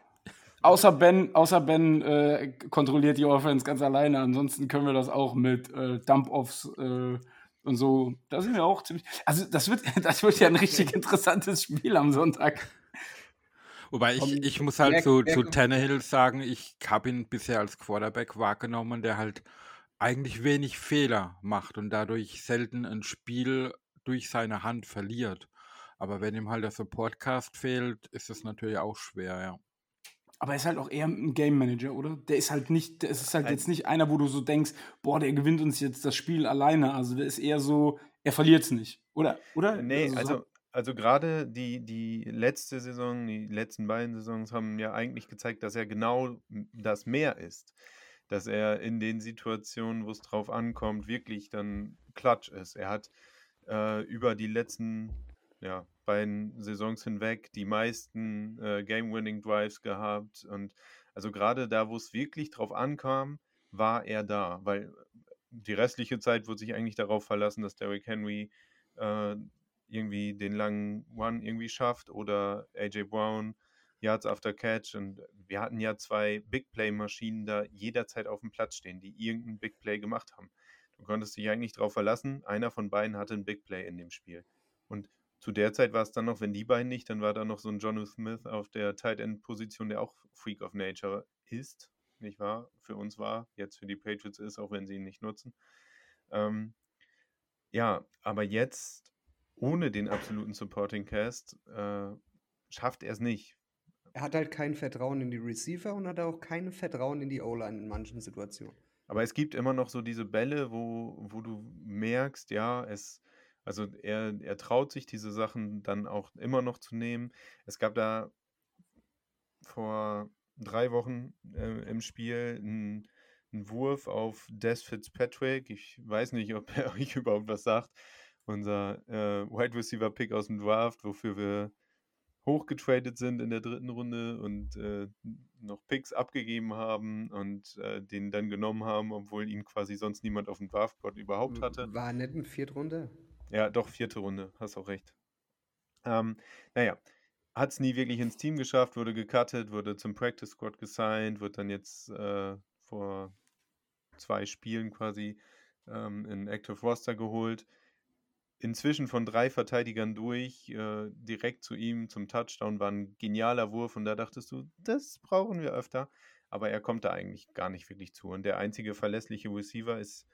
Außer Ben, außer Ben äh, kontrolliert die Offense ganz alleine. Ansonsten können wir das auch mit äh, Dump-Offs äh, und so. Da sind wir auch ziemlich. Also, das wird, (laughs) das wird ja ein richtig interessantes Spiel am Sonntag. Wobei ich, ich muss halt zu, zu Tannehill sagen, ich habe ihn bisher als Quarterback wahrgenommen, der halt eigentlich wenig Fehler macht und dadurch selten ein Spiel durch seine Hand verliert. Aber wenn ihm halt der Supportcast fehlt, ist es natürlich auch schwer, ja. Aber er ist halt auch eher ein Game Manager, oder? Der ist halt nicht, der ist halt jetzt nicht einer, wo du so denkst, boah, der gewinnt uns jetzt das Spiel alleine. Also der ist eher so, er verliert es nicht, oder? Oder? Nee, also, also, also gerade die, die letzte Saison, die letzten beiden Saisons haben ja eigentlich gezeigt, dass er genau das mehr ist. Dass er in den Situationen, wo es drauf ankommt, wirklich dann klatsch ist. Er hat äh, über die letzten ja, beiden Saisons hinweg die meisten äh, Game-Winning-Drives gehabt. Und also gerade da, wo es wirklich drauf ankam, war er da, weil die restliche Zeit wurde sich eigentlich darauf verlassen, dass Derrick Henry äh, irgendwie den langen One irgendwie schafft oder AJ Brown Yards after Catch. Und wir hatten ja zwei Big Play-Maschinen da jederzeit auf dem Platz stehen, die irgendeinen Big Play gemacht haben. Du konntest dich eigentlich darauf verlassen, einer von beiden hatte ein Big Play in dem Spiel. Und zu der Zeit war es dann noch, wenn die beiden nicht, dann war da noch so ein Jono Smith auf der Tight End Position, der auch Freak of Nature ist, nicht wahr? Für uns war, jetzt für die Patriots ist, auch wenn sie ihn nicht nutzen. Ähm, ja, aber jetzt ohne den absoluten Supporting Cast äh, schafft er es nicht. Er hat halt kein Vertrauen in die Receiver und hat auch kein Vertrauen in die O-Line in manchen Situationen. Aber es gibt immer noch so diese Bälle, wo, wo du merkst, ja, es, also er, er traut sich diese Sachen dann auch immer noch zu nehmen. Es gab da vor drei Wochen äh, im Spiel einen, Wurf auf Des Fitzpatrick. Ich weiß nicht, ob er (laughs) euch überhaupt was sagt. Unser äh, Wide Receiver Pick aus dem Draft, wofür wir hochgetradet sind in der dritten Runde und äh, noch Picks abgegeben haben und äh, den dann genommen haben, obwohl ihn quasi sonst niemand auf dem Draftboard überhaupt hatte. War nicht eine Viertrunde? Ja, doch, vierte Runde, hast auch recht. Ähm, naja, hat es nie wirklich ins Team geschafft, wurde gecuttet, wurde zum Practice Squad gesigned, wird dann jetzt äh, vor zwei Spielen quasi ähm, in Active Roster geholt. Inzwischen von drei Verteidigern durch, äh, direkt zu ihm zum Touchdown, war ein genialer Wurf und da dachtest du, das brauchen wir öfter. Aber er kommt da eigentlich gar nicht wirklich zu. Und der einzige verlässliche Receiver ist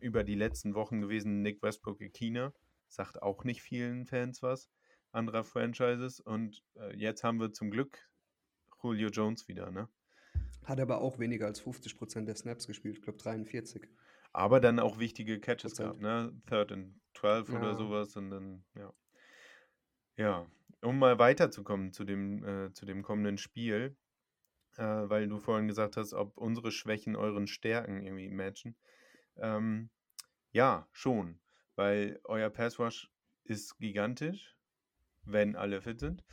über die letzten Wochen gewesen, Nick Westbrook Akina. Sagt auch nicht vielen Fans was anderer Franchises. Und äh, jetzt haben wir zum Glück Julio Jones wieder, ne? Hat aber auch weniger als 50% der Snaps gespielt, ich glaube 43. Aber dann auch wichtige Catches gehabt, ne? Third and 12 ja. oder sowas. Und dann, ja. Ja, um mal weiterzukommen zu dem, äh, zu dem kommenden Spiel, äh, weil du vorhin gesagt hast, ob unsere Schwächen euren Stärken irgendwie matchen. Ähm, ja, schon, weil euer Passwash ist gigantisch, wenn alle fit sind.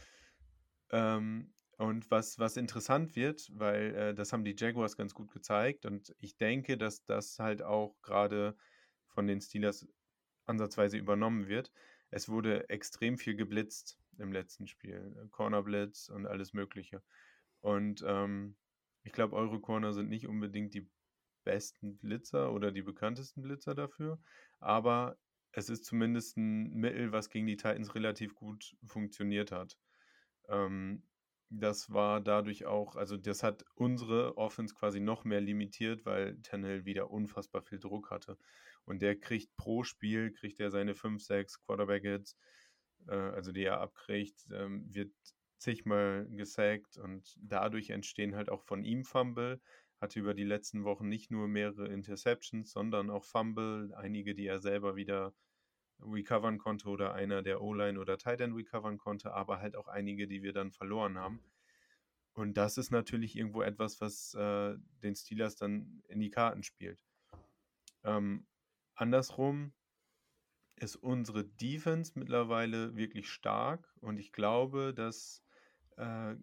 Ähm, und was, was interessant wird, weil äh, das haben die Jaguars ganz gut gezeigt und ich denke, dass das halt auch gerade von den Steelers ansatzweise übernommen wird. Es wurde extrem viel geblitzt im letzten Spiel. Corner Blitz und alles Mögliche. Und ähm, ich glaube, eure Corner sind nicht unbedingt die besten Blitzer oder die bekanntesten Blitzer dafür, aber es ist zumindest ein Mittel, was gegen die Titans relativ gut funktioniert hat. Ähm, das war dadurch auch, also das hat unsere Offense quasi noch mehr limitiert, weil Tannehill wieder unfassbar viel Druck hatte. Und der kriegt pro Spiel, kriegt er seine 5, 6 Quarterback-Hits, äh, also die er abkriegt, ähm, wird zigmal gesackt und dadurch entstehen halt auch von ihm Fumble, hatte über die letzten Wochen nicht nur mehrere Interceptions, sondern auch Fumble, einige, die er selber wieder recovern konnte oder einer der O-Line oder Tight End recovern konnte, aber halt auch einige, die wir dann verloren haben. Und das ist natürlich irgendwo etwas, was äh, den Steelers dann in die Karten spielt. Ähm, andersrum ist unsere Defense mittlerweile wirklich stark und ich glaube, dass äh,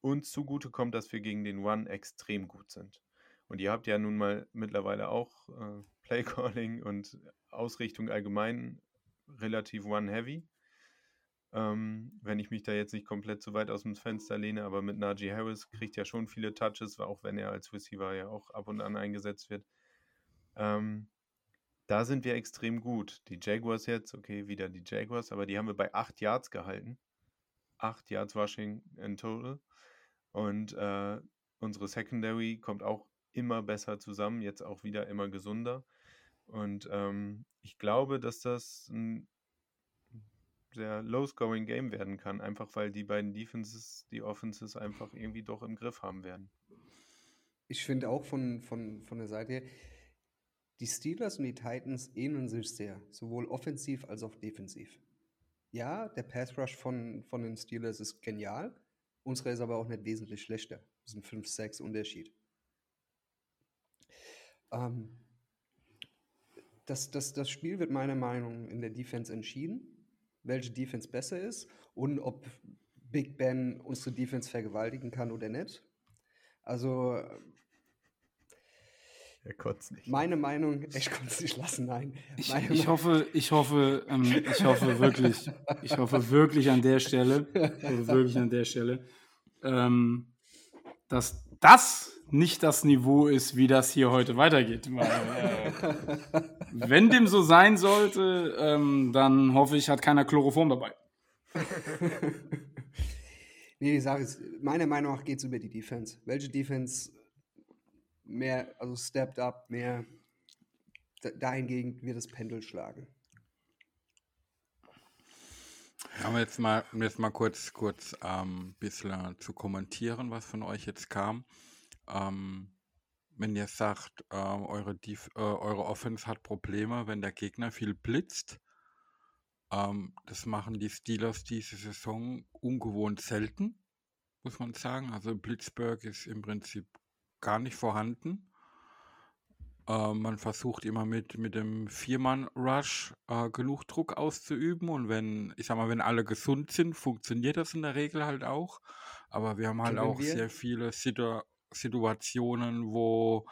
uns zugute kommt, dass wir gegen den One extrem gut sind. Und ihr habt ja nun mal mittlerweile auch äh, Playcalling und Ausrichtung allgemein relativ one-heavy. Ähm, wenn ich mich da jetzt nicht komplett zu weit aus dem Fenster lehne, aber mit Najee Harris kriegt ja schon viele Touches, auch wenn er als Receiver ja auch ab und an eingesetzt wird. Ähm, da sind wir extrem gut. Die Jaguars jetzt, okay, wieder die Jaguars, aber die haben wir bei 8 Yards gehalten. 8 Yards Rushing in total. Und äh, unsere Secondary kommt auch immer besser zusammen, jetzt auch wieder immer gesunder. Und ähm, ich glaube, dass das ein sehr low-scoring Game werden kann, einfach weil die beiden Defenses, die Offenses einfach irgendwie doch im Griff haben werden. Ich finde auch von, von, von der Seite her, die Steelers und die Titans ähneln sich sehr, sowohl offensiv als auch defensiv. Ja, der Pass Rush von, von den Steelers ist genial, unsere ist aber auch nicht wesentlich schlechter. Das ist ein 5-6 Unterschied. Ähm, das, das, das Spiel wird meiner Meinung nach in der Defense entschieden, welche Defense besser ist und ob Big Ben unsere Defense vergewaltigen kann oder nicht. Also er konnte es nicht. Meine Meinung, (laughs) ich konnte es nicht lassen, nein. Ich, ich hoffe, ich hoffe, ähm, ich hoffe wirklich, ich hoffe wirklich an der Stelle, ich hoffe wirklich an der Stelle, ähm, dass das nicht das Niveau ist, wie das hier heute weitergeht. Weil, äh, wenn dem so sein sollte, ähm, dann hoffe ich, hat keiner Chloroform dabei. (laughs) nee, die Sache ist, meiner Meinung nach geht es über die Defense. Welche Defense mehr, also stepped up, mehr dahingegen wird das Pendel schlagen. Ja, um jetzt mal, um jetzt mal kurz, kurz ein ähm, bisschen zu kommentieren, was von euch jetzt kam. Ähm, wenn ihr sagt, äh, eure, Def äh, eure Offense hat Probleme, wenn der Gegner viel blitzt, ähm, das machen die Steelers diese Saison ungewohnt selten, muss man sagen. Also Blitzburg ist im Prinzip gar nicht vorhanden. Äh, man versucht immer mit, mit dem Viermann-Rush äh, genug Druck auszuüben und wenn, ich sag mal, wenn alle gesund sind, funktioniert das in der Regel halt auch. Aber wir haben halt Können auch wir? sehr viele Situ Situationen, wo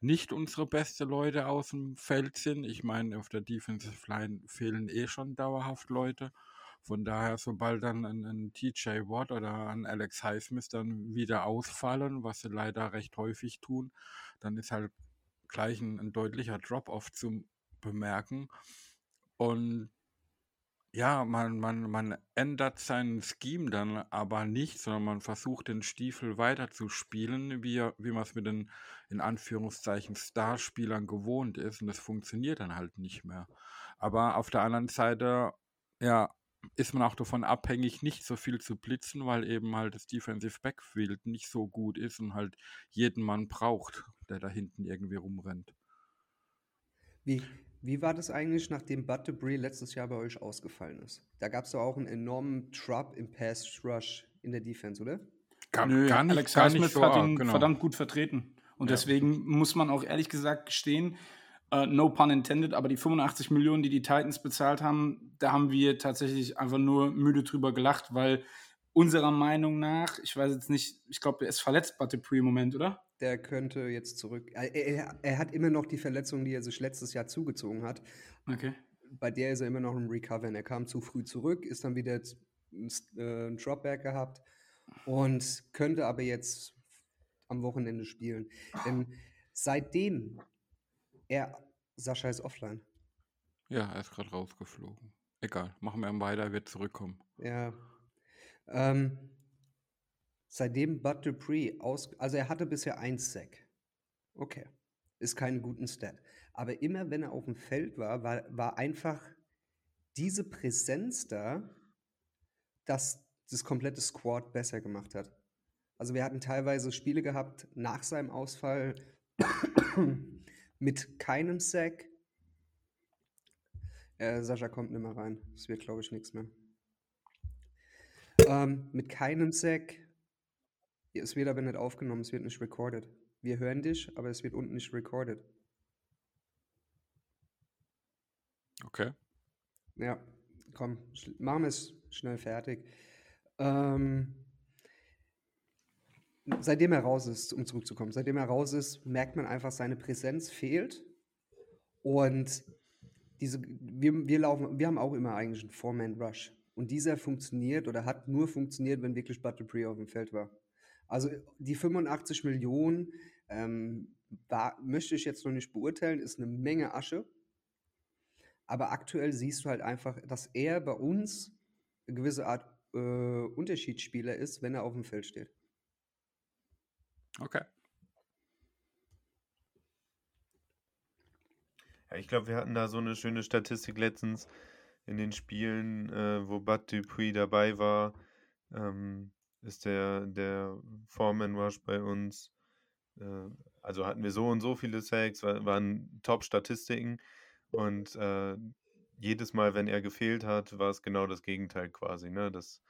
nicht unsere beste Leute aus dem Feld sind. Ich meine, auf der Defensive Line fehlen eh schon dauerhaft Leute. Von daher, sobald dann ein, ein TJ Watt oder ein Alex Highsmith dann wieder ausfallen, was sie leider recht häufig tun, dann ist halt gleich ein, ein deutlicher Drop-off zu bemerken. Und ja, man, man, man ändert seinen Scheme dann aber nicht, sondern man versucht den Stiefel weiter zu spielen, wie, er- wie man es mit den in Anführungszeichen Starspielern gewohnt ist. Und das funktioniert dann halt nicht mehr. Aber auf der anderen Seite, ja, ist man auch davon abhängig, nicht so viel zu blitzen, weil eben halt das Defensive Backfield nicht so gut ist und halt jeden Mann braucht, der da hinten irgendwie rumrennt. Wie, wie war das eigentlich, nachdem Bud Debris letztes Jahr bei euch ausgefallen ist? Da gab es doch auch einen enormen Drop im Pass Rush in der Defense, oder? Gar, Nö, gar nicht, Alex gar so hat ihn genau. verdammt gut vertreten. Und Ja. deswegen muss man auch ehrlich gesagt gestehen, äh, no pun intended, aber die 85 Millionen, die die Titans bezahlt haben, da haben wir tatsächlich einfach nur müde drüber gelacht, weil unserer Meinung nach, ich weiß jetzt nicht, ich glaube, er ist verletzt, Butterpree im Moment, oder? Der könnte jetzt zurück. Er, er, er hat immer noch die Verletzung, die er sich letztes Jahr zugezogen hat. Okay. Bei der ist er immer noch im Recovern. Er kam zu früh zurück, ist dann wieder z- ein S- äh, Dropback gehabt und könnte aber jetzt am Wochenende spielen. Denn seitdem er. Sascha ist offline. Ja, er ist gerade rausgeflogen. Egal, machen wir weiter, er wird zurückkommen. Ja. Ähm, seitdem Bud Dupree aus. Also er hatte bisher ein Sack. Okay. Ist kein guten Stat. Aber immer wenn er auf dem Feld war, war, war einfach diese Präsenz da, dass das komplette Squad besser gemacht hat. Also wir hatten teilweise Spiele gehabt nach seinem Ausfall mit keinem Sack. Äh, Sascha kommt nicht mehr rein. Das wird, glaube ich, nichts mehr. Ähm, mit keinem Sack. Es wird aber nicht aufgenommen, es wird nicht recorded. Wir hören dich, aber es wird unten nicht recorded. Okay. Ja, komm, machen wir es schnell fertig. Ähm, seitdem er raus ist, um zurückzukommen, seitdem er raus ist, merkt man einfach, seine Präsenz fehlt. Und diese, wir, wir laufen, wir haben auch immer eigentlich einen Four-Man-Rush. Und dieser funktioniert oder hat nur funktioniert, wenn wirklich Bud Dupree auf dem Feld war. Also die 85 Millionen ähm, war, möchte ich jetzt noch nicht beurteilen, ist eine Menge Asche. Aber aktuell siehst du halt einfach, dass er bei uns eine gewisse Art äh, Unterschiedsspieler ist, wenn er auf dem Feld steht. Okay. Ja, ich glaube, wir hatten da so eine schöne Statistik letztens in den Spielen, äh, wo Bud Dupree dabei war. Ähm, ist der, der Foreman Rush bei uns. Äh, also hatten wir so und so viele Sacks, war, waren Top-Statistiken. Und äh, jedes Mal, wenn er gefehlt hat, war es genau das Gegenteil quasi, ne? Dass,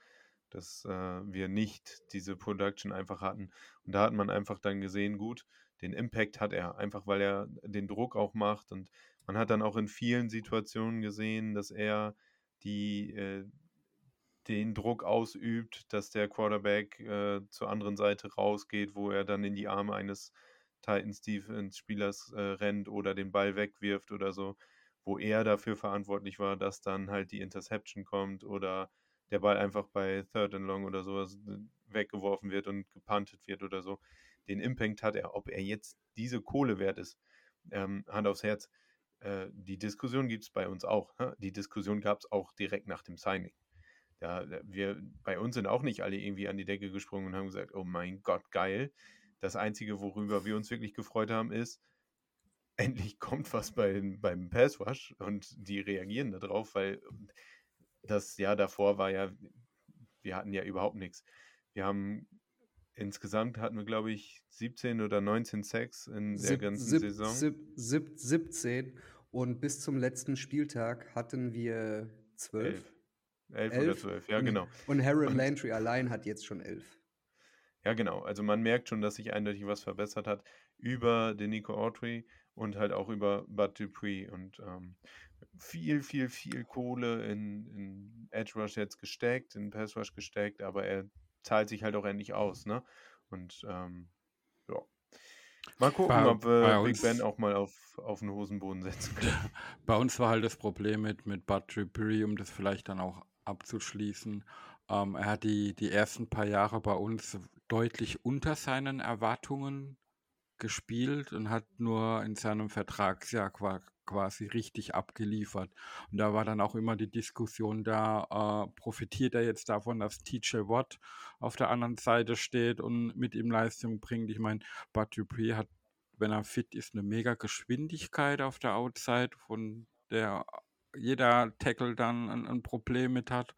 dass äh, wir nicht diese Production einfach hatten. Und da hat man einfach dann gesehen, gut, den Impact hat er, einfach weil er den Druck auch macht. Und man hat dann auch in vielen Situationen gesehen, dass er die, äh, den Druck ausübt, dass der Quarterback äh, zur anderen Seite rausgeht, wo er dann in die Arme eines Titans Defense Spielers äh, rennt oder den Ball wegwirft oder so, wo er dafür verantwortlich war, dass dann halt die Interception kommt oder der Ball einfach bei Third and Long oder sowas äh, weggeworfen wird und gepuntet wird oder so. Den Impact hat er, ob er jetzt diese Kohle wert ist, ähm, Hand aufs Herz. Äh, die Diskussion gibt es bei uns auch. Hä? Die Diskussion gab es auch direkt nach dem Signing. Da, wir, bei uns sind auch nicht alle irgendwie an die Decke gesprungen und haben gesagt, oh mein Gott, geil. Das Einzige, worüber wir uns wirklich gefreut haben, ist, (laughs) endlich kommt was bei, beim Pass Rush und die reagieren darauf, weil das Jahr davor war ja, wir hatten ja überhaupt nichts. Wir haben insgesamt hatten wir, glaube ich, 17 oder 19 Sacks in der Sieb, ganzen sieb, Saison. sieb, sieb, 17 und bis zum letzten Spieltag hatten wir 12. 11, 11 oder 12, ja, und, genau. Und Harold Landry allein hat jetzt schon 11. Ja, genau. Also man merkt schon, dass sich eindeutig was verbessert hat über den Nico Autry und halt auch über Bud Dupree und ähm, viel, viel, viel Kohle in, in Edge Rush jetzt gesteckt, in Pass Rush gesteckt, aber er zahlt sich halt auch endlich aus, ne? Und ähm, ja. Mal gucken, Bei- ob wir Big uns- Ben auch mal auf, auf den Hosenboden setzen (laughs) können. Bei uns war halt das Problem mit, mit Bud Dupree, um das vielleicht dann auch abzuschließen. Ähm, er hat die, die ersten paar Jahre bei uns deutlich unter seinen Erwartungen gespielt und hat nur in seinem Vertragsjahr quasi richtig abgeliefert. Und da war dann auch immer die Diskussion da, äh, profitiert er jetzt davon, dass TJ Watt auf der anderen Seite steht und mit ihm Leistung bringt. Ich meine, Bud Dupree hat, wenn er fit ist, eine mega Geschwindigkeit auf der Outside, von der jeder Tackle dann ein, ein Problem mit hat.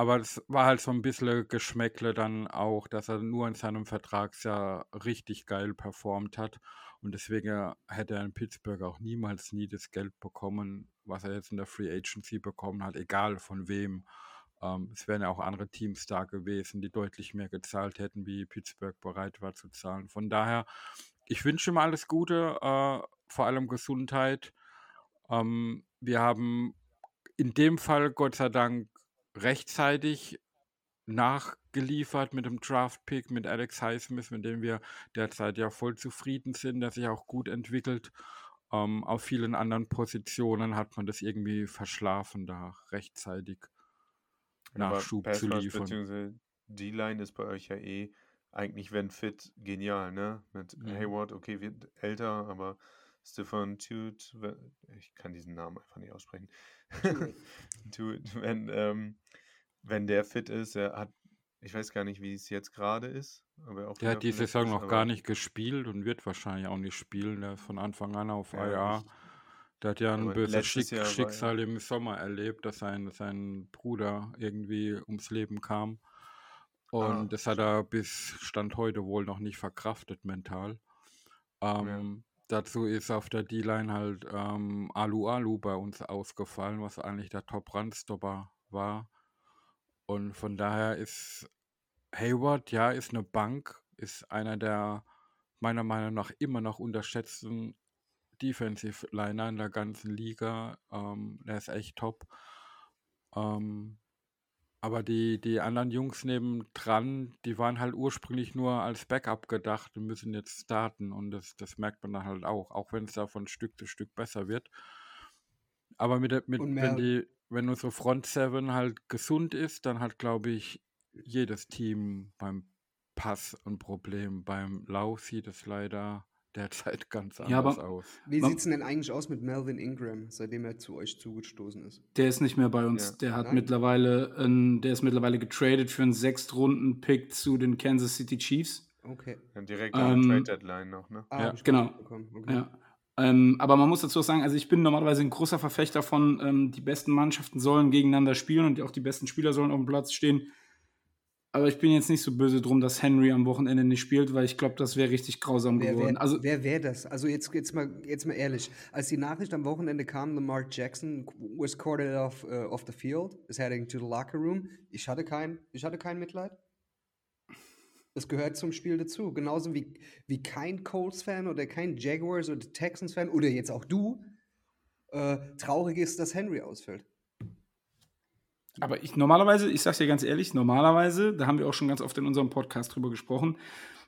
Aber es war halt so ein bisschen Geschmäckle dann auch, dass er nur in seinem Vertragsjahr richtig geil performt hat. Und deswegen hätte er in Pittsburgh auch niemals nie das Geld bekommen, was er jetzt in der Free Agency bekommen hat, egal von wem. Ähm, es wären ja auch andere Teams da gewesen, die deutlich mehr gezahlt hätten, wie Pittsburgh bereit war zu zahlen. Von daher, ich wünsche ihm alles Gute, äh, vor allem Gesundheit. Ähm, wir haben in dem Fall Gott sei Dank rechtzeitig nachgeliefert mit dem Draft-Pick, mit Alex Highsmith, mit dem wir derzeit ja voll zufrieden sind, der sich auch gut entwickelt. Ähm, auf vielen anderen Positionen hat man das irgendwie verschlafen, da rechtzeitig Nachschub zu liefern. beziehungsweise D-Line ist bei euch ja eh eigentlich, wenn fit, genial, ne? Mit Mhm. Hayward, okay, wird älter, aber Stefan Tuit, ich kann diesen Namen einfach nicht aussprechen. Tuit, (laughs) wenn, ähm, wenn der fit ist, er hat, ich weiß gar nicht, wie es jetzt gerade ist, aber auch Der hat die Saison noch gar nicht gespielt und wird wahrscheinlich auch nicht spielen. Der ist von Anfang an auf Ja, IR. Der hat ja ein böses Schick Schicksal im Sommer erlebt, dass sein, sein Bruder irgendwie ums Leben kam. Und Ah, das hat er bis Stand heute wohl noch nicht verkraftet mental. Ähm, Dazu ist auf der D-Line halt ähm, Alu Alu bei uns ausgefallen, was eigentlich der Top-Run-Stopper war. Und von daher ist Hayward, ja, ist eine Bank, ist einer der meiner Meinung nach immer noch unterschätzten Defensive Liner in der ganzen Liga. Ähm, der ist echt top. Ähm, Aber die, die anderen Jungs nebendran, die waren halt ursprünglich nur als Backup gedacht und müssen jetzt starten. Und das, das merkt man dann halt auch, auch wenn es da von Stück zu Stück besser wird. Aber mit, mit wenn die, wenn unsere Front Seven halt gesund ist, dann hat, glaube ich, jedes Team beim Pass ein Problem. Beim Lauf sieht es leider derzeit ganz anders Ja, aber- aus. Wie sieht es denn eigentlich aus mit Melvin Ingram, seitdem er zu euch zugestoßen ist? Der ist nicht mehr bei uns. Ja. Der hat Nein? mittlerweile, ein, der ist mittlerweile getradet für einen Sechstrunden-Pick zu den Kansas City Chiefs. Okay. Ja, direkt an der Ähm, Trade Deadline noch, ne? Ah, Ja, genau. Okay. Ja. Ähm, aber man muss dazu auch sagen, also ich bin normalerweise ein großer Verfechter von, ähm, die besten Mannschaften sollen gegeneinander spielen und auch die besten Spieler sollen auf dem Platz stehen. Aber ich bin jetzt nicht so böse drum, dass Henry am Wochenende nicht spielt, weil ich glaube, das wäre richtig grausam Wer geworden. wäre Also wer wär das? Also jetzt, jetzt, mal, jetzt mal ehrlich. Als die Nachricht am Wochenende kam, Lamar Jackson was quartered off, uh, off the field, is heading to the locker room. Ich hatte kein, ich hatte kein Mitleid. Das gehört zum Spiel dazu. Genauso wie, wie kein Colts-Fan oder kein Jaguars oder Texans-Fan oder jetzt auch du äh, traurig ist, dass Henry ausfällt. Aber ich normalerweise, ich sag's dir ganz ehrlich, normalerweise, da haben wir auch schon ganz oft in unserem Podcast drüber gesprochen,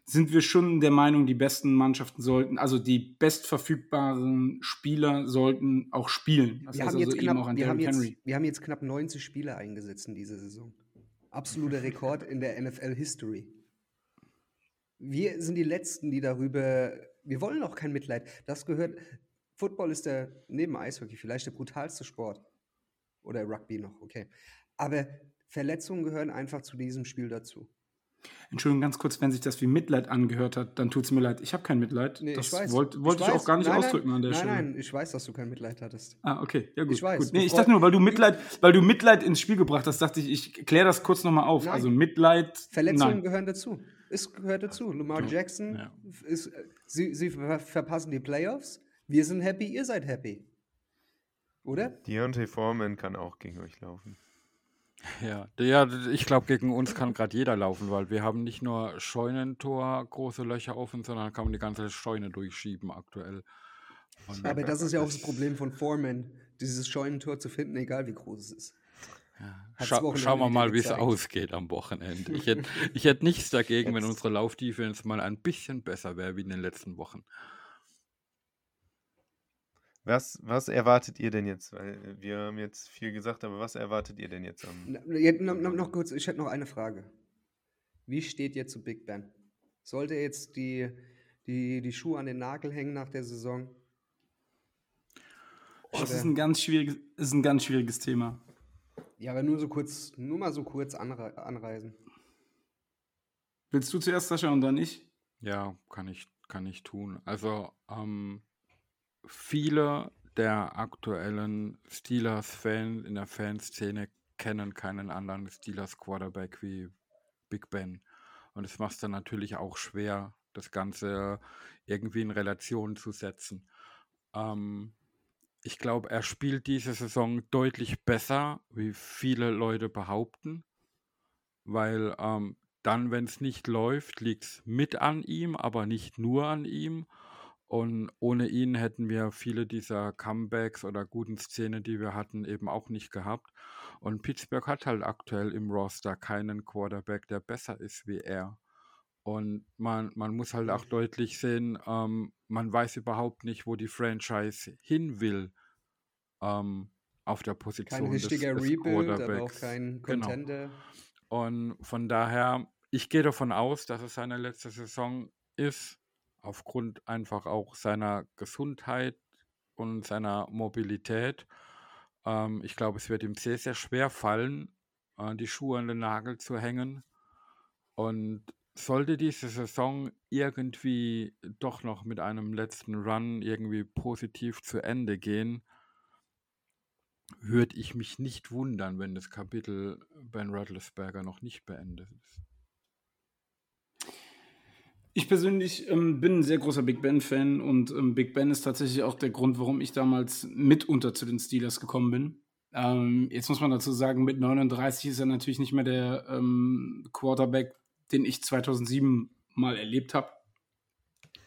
sind wir schon der Meinung, die besten Mannschaften sollten, also die bestverfügbaren Spieler sollten auch spielen. Das Wir heißt haben, also jetzt eben knapp, auch an wir, haben jetzt, Henry. wir haben jetzt knapp 90 Spieler eingesetzt in dieser Saison. Absoluter Rekord in der NFL-History. Wir sind die Letzten, die darüber. Wir wollen auch kein Mitleid. Das gehört. Football ist der, neben Eishockey, vielleicht der brutalste Sport. Oder Rugby noch, okay. Aber Verletzungen gehören einfach zu diesem Spiel dazu. Entschuldigung, ganz kurz, wenn sich das wie Mitleid angehört hat, dann tut's mir leid. Ich habe kein Mitleid. Nee, das ich weiß. wollte wollte ich, weiß. auch gar nicht nein, ausdrücken nein, an der nein, Stelle. Nein, ich weiß, dass du kein Mitleid hattest. Ah, okay, ja gut. Ich weiß, gut. Nee, ich dachte nur, weil du Mitleid, weil du Mitleid ins Spiel gebracht hast, dachte ich, ich kläre das kurz nochmal auf. Nein. Also Mitleid. Verletzungen nein. gehören dazu. Es gehört dazu. Lamar Jackson ja. ist, sie, sie ver verpassen die Playoffs. Wir sind happy, ihr seid happy. Oder? Deontay Foreman kann auch gegen euch laufen. Ja, ja, ich glaube, gegen uns kann gerade jeder laufen, weil wir haben nicht nur Scheunentor große Löcher offen, sondern kann man die ganze Scheune durchschieben aktuell. Und, Aber das ist ja auch das Problem von Foreman, dieses Scheunentor zu finden, egal wie groß es ist. Scha schauen wir mal, wie es ausgeht am Wochenende. Ich hätte (laughs) hätt nichts dagegen, wenn unsere Laufdefense mal ein bisschen besser wäre wie in den letzten Wochen. Was, was erwartet ihr denn jetzt? Weil äh, wir haben jetzt viel gesagt, aber was erwartet ihr denn jetzt am. Na, Jetzt, noch, noch, noch kurz, ich hätte noch eine Frage. Wie steht ihr zu Big Ben? Sollte er jetzt die, die, die Schuhe an den Nagel hängen nach der Saison? Das Oder- ist ein ganz schwieriges, ist ein ganz schwieriges Thema. Ja, aber nur so kurz, nur mal so kurz anre anreisen. Willst du zuerst, Sascha, und dann ich? Ja, kann ich, kann ich tun. Also, ähm, viele der aktuellen Steelers-Fans in der Fanszene kennen keinen anderen Steelers-Quarterback wie Big Ben. Und es macht es dann natürlich auch schwer, das Ganze irgendwie in Relation zu setzen. Ähm, ich glaube, er spielt diese Saison deutlich besser, wie viele Leute behaupten, weil ähm, dann, wenn es nicht läuft, liegt es mit an ihm, aber nicht nur an ihm. Und ohne ihn hätten wir viele dieser Comebacks oder guten Szenen, die wir hatten, eben auch nicht gehabt. Und Pittsburgh hat halt aktuell im Roster keinen Quarterback, der besser ist wie er. Und man, man muss halt auch deutlich sehen, ähm, man weiß überhaupt nicht, wo die Franchise hin will ähm, auf der Position Kein des, richtiger des Rebuild, aber auch kein Genau. Contender. Und von daher, ich gehe davon aus, dass es seine letzte Saison ist, aufgrund einfach auch seiner Gesundheit und seiner Mobilität. Ähm, ich glaube, es wird ihm sehr, sehr schwer fallen, äh, die Schuhe an den Nagel zu hängen. Und sollte diese Saison irgendwie doch noch mit einem letzten Run irgendwie positiv zu Ende gehen, würde ich mich nicht wundern, wenn das Kapitel Ben Roethlisberger noch nicht beendet ist. Ich persönlich ähm, bin ein sehr großer Big Ben-Fan und ähm, Big Ben ist tatsächlich auch der Grund, warum ich damals mitunter zu den Steelers gekommen bin. Ähm, jetzt muss man dazu sagen, mit 39 ist er natürlich nicht mehr der ähm, Quarterback, den ich 2007 mal erlebt habe.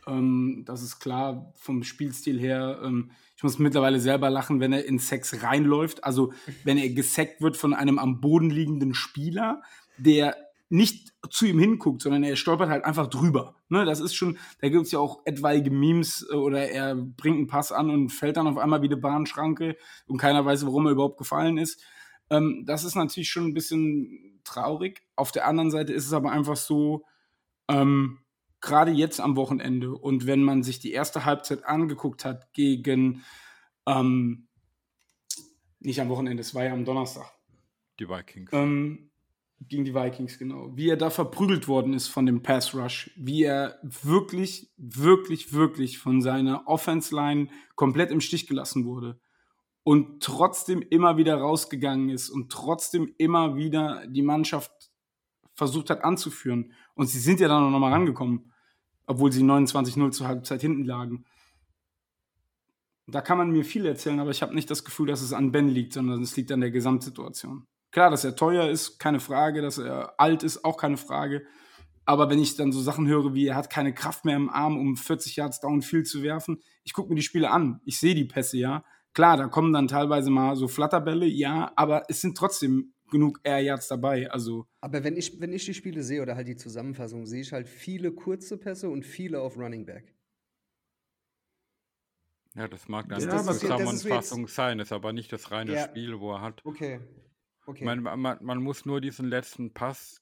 Ähm, das ist klar vom Spielstil her. Ähm, ich muss mittlerweile selber lachen, wenn er in Sex reinläuft. Also wenn er gesackt wird von einem am Boden liegenden Spieler, der nicht zu ihm hinguckt, sondern er stolpert halt einfach drüber. Ne, das ist schon, da gibt es ja auch etwaige Memes äh, oder er bringt einen Pass an und fällt dann auf einmal wie eine Bahnschranke und keiner weiß, warum er überhaupt gefallen ist. Ähm, das ist natürlich schon ein bisschen traurig. Auf der anderen Seite ist es aber einfach so, ähm, gerade jetzt am Wochenende und wenn man sich die erste Halbzeit angeguckt hat gegen, ähm, nicht am Wochenende, es war ja am Donnerstag. Die Vikings. Ähm, gegen die Vikings, genau. Wie er da verprügelt worden ist von dem Pass Rush. Wie er wirklich, wirklich, wirklich von seiner Offense Line komplett im Stich gelassen wurde. Und trotzdem immer wieder rausgegangen ist und trotzdem immer wieder die Mannschaft versucht hat anzuführen. Und sie sind ja dann noch mal rangekommen, obwohl sie 29-0 zur Halbzeit hinten lagen. Da kann man mir viel erzählen, aber ich habe nicht das Gefühl, dass es an Ben liegt, sondern es liegt an der Gesamtsituation. Klar, dass er teuer ist, keine Frage, dass er alt ist, auch keine Frage. Aber wenn ich dann so Sachen höre, wie er hat keine Kraft mehr im Arm, um 40 Yards Downfield zu werfen, ich gucke mir die Spiele an. Ich sehe die Pässe, ja. Klar, da kommen dann teilweise mal so Flatterbälle, ja, aber es sind trotzdem genug Air Yards dabei. Also Aber wenn ich, wenn ich die Spiele sehe oder halt die Zusammenfassung, sehe ich halt viele kurze Pässe und viele auf Running Back. Ja, das mag dann das ist Zusammenfassung sein, ist aber nicht das reine Ja. Spiel, wo er hat. Okay. Okay. Man, man, man muss nur diesen letzten Pass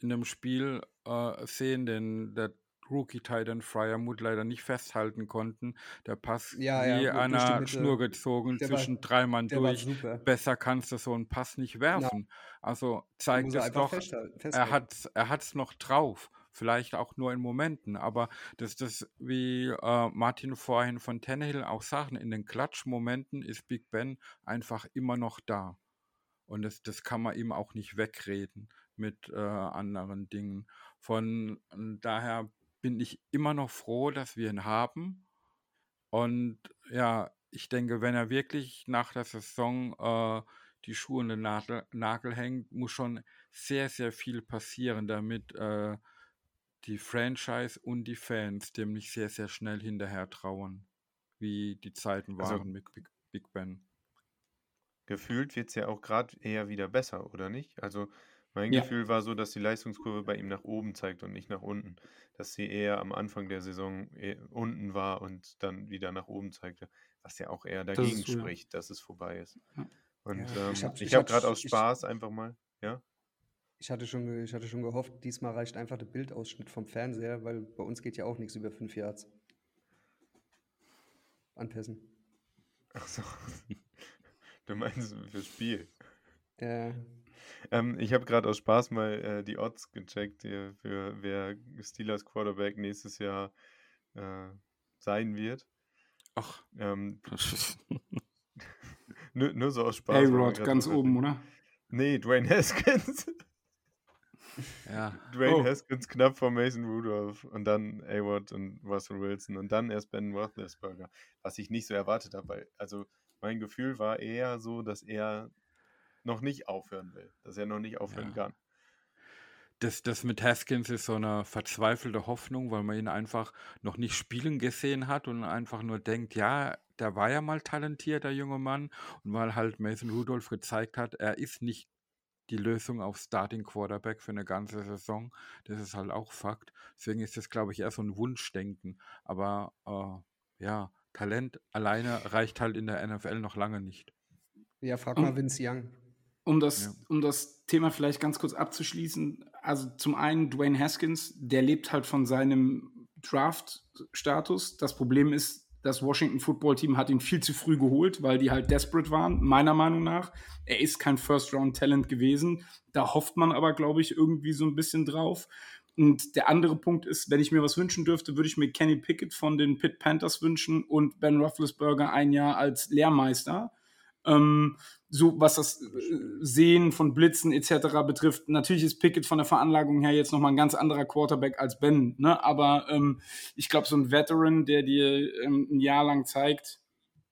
in dem Spiel äh, sehen, den der Rookie Titan Fryermuth leider nicht festhalten konnten. Der Pass Ja, ja, wie an die einer Mitte. Schnur gezogen, Der war- zwischen drei Mann war durch. Besser kannst du so einen Pass nicht werfen. Also zeigt es doch, er hat er hat's noch drauf. Vielleicht auch nur in Momenten, aber das das, wie äh, Martin vorhin von Tannehill auch sagten, in den Klatschmomenten ist Big Ben einfach immer noch da. Und das, das kann man ihm auch nicht wegreden mit äh, anderen Dingen. Von daher bin ich immer noch froh, dass wir ihn haben. Und ja, ich denke, wenn er wirklich nach der Saison äh, die Schuhe in den Nagel, Nagel hängt, muss schon sehr, sehr viel passieren, damit äh, die Franchise und die Fans dem nicht sehr, sehr schnell hinterher trauern, wie die Zeiten Also- waren mit Big, Big Ben. Gefühlt wird es ja auch gerade eher wieder besser, oder nicht? Also mein Ja. Gefühl war so, dass die Leistungskurve bei ihm nach oben zeigt und nicht nach unten. Dass sie eher am Anfang der Saison eh unten war und dann wieder nach oben zeigte. Was ja auch eher dagegen ja. spricht, dass es vorbei ist. Ja. Und Ja, ähm, ich hab- ich ich habe hab- gerade aus ich- Spaß einfach mal, ja? Ich hatte, schon, ich hatte schon gehofft, diesmal reicht einfach der Bildausschnitt vom Fernseher, weil bei uns geht ja auch nichts über fünf Yards. An Pässen. Ach so. Du meinst fürs Spiel. Äh, Ähm, ich habe gerade aus Spaß mal äh, die Odds gecheckt hier für wer Steelers Quarterback nächstes Jahr äh, sein wird. Ach, Ähm, (laughs) (laughs) nur, nur so aus Spaß. A-Rod ganz oben, (laughs) oder? Nee, Dwayne Haskins. ja. Dwayne Oh. Haskins knapp vor Mason Rudolph und dann A-Rod und Russell Wilson und dann erst Ben Roethlisberger. Was ich nicht so erwartet habe, weil, also mein Gefühl war eher so, dass er noch nicht aufhören will, dass er noch nicht aufhören Ja. kann. Das, das mit Haskins ist so eine verzweifelte Hoffnung, weil man ihn einfach noch nicht spielen gesehen hat und einfach nur denkt, ja, der war ja mal talentiert, der junge Mann. Und weil halt Mason Rudolph gezeigt hat, er ist nicht die Lösung auf Starting Quarterback für eine ganze Saison. Das ist halt auch Fakt. Deswegen ist das, glaube ich, eher so ein Wunschdenken. Aber äh, ja, Talent alleine reicht halt in der NFL noch lange nicht. ja, frag mal Vince Young. Um das, Ja. um das Thema vielleicht ganz kurz abzuschließen, also zum einen Dwayne Haskins, der lebt halt von seinem Draft-Status. Das Problem ist, das Washington Football Team hat ihn viel zu früh geholt, weil die halt desperate waren, meiner Meinung nach. Er ist kein First-Round-Talent gewesen. Da hofft man aber, glaube ich, irgendwie so ein bisschen drauf. Und der andere Punkt ist, wenn ich mir was wünschen dürfte, würde ich mir Kenny Pickett von den Pitt Panthers wünschen und Ben Roethlisberger ein Jahr als Lehrmeister. Ähm, so was das äh, Sehen von Blitzen etc. betrifft. Natürlich ist Pickett von der Veranlagung her jetzt nochmal ein ganz anderer Quarterback als Ben, ne? aber ähm, ich glaube, so ein Veteran, der dir ähm, ein Jahr lang zeigt,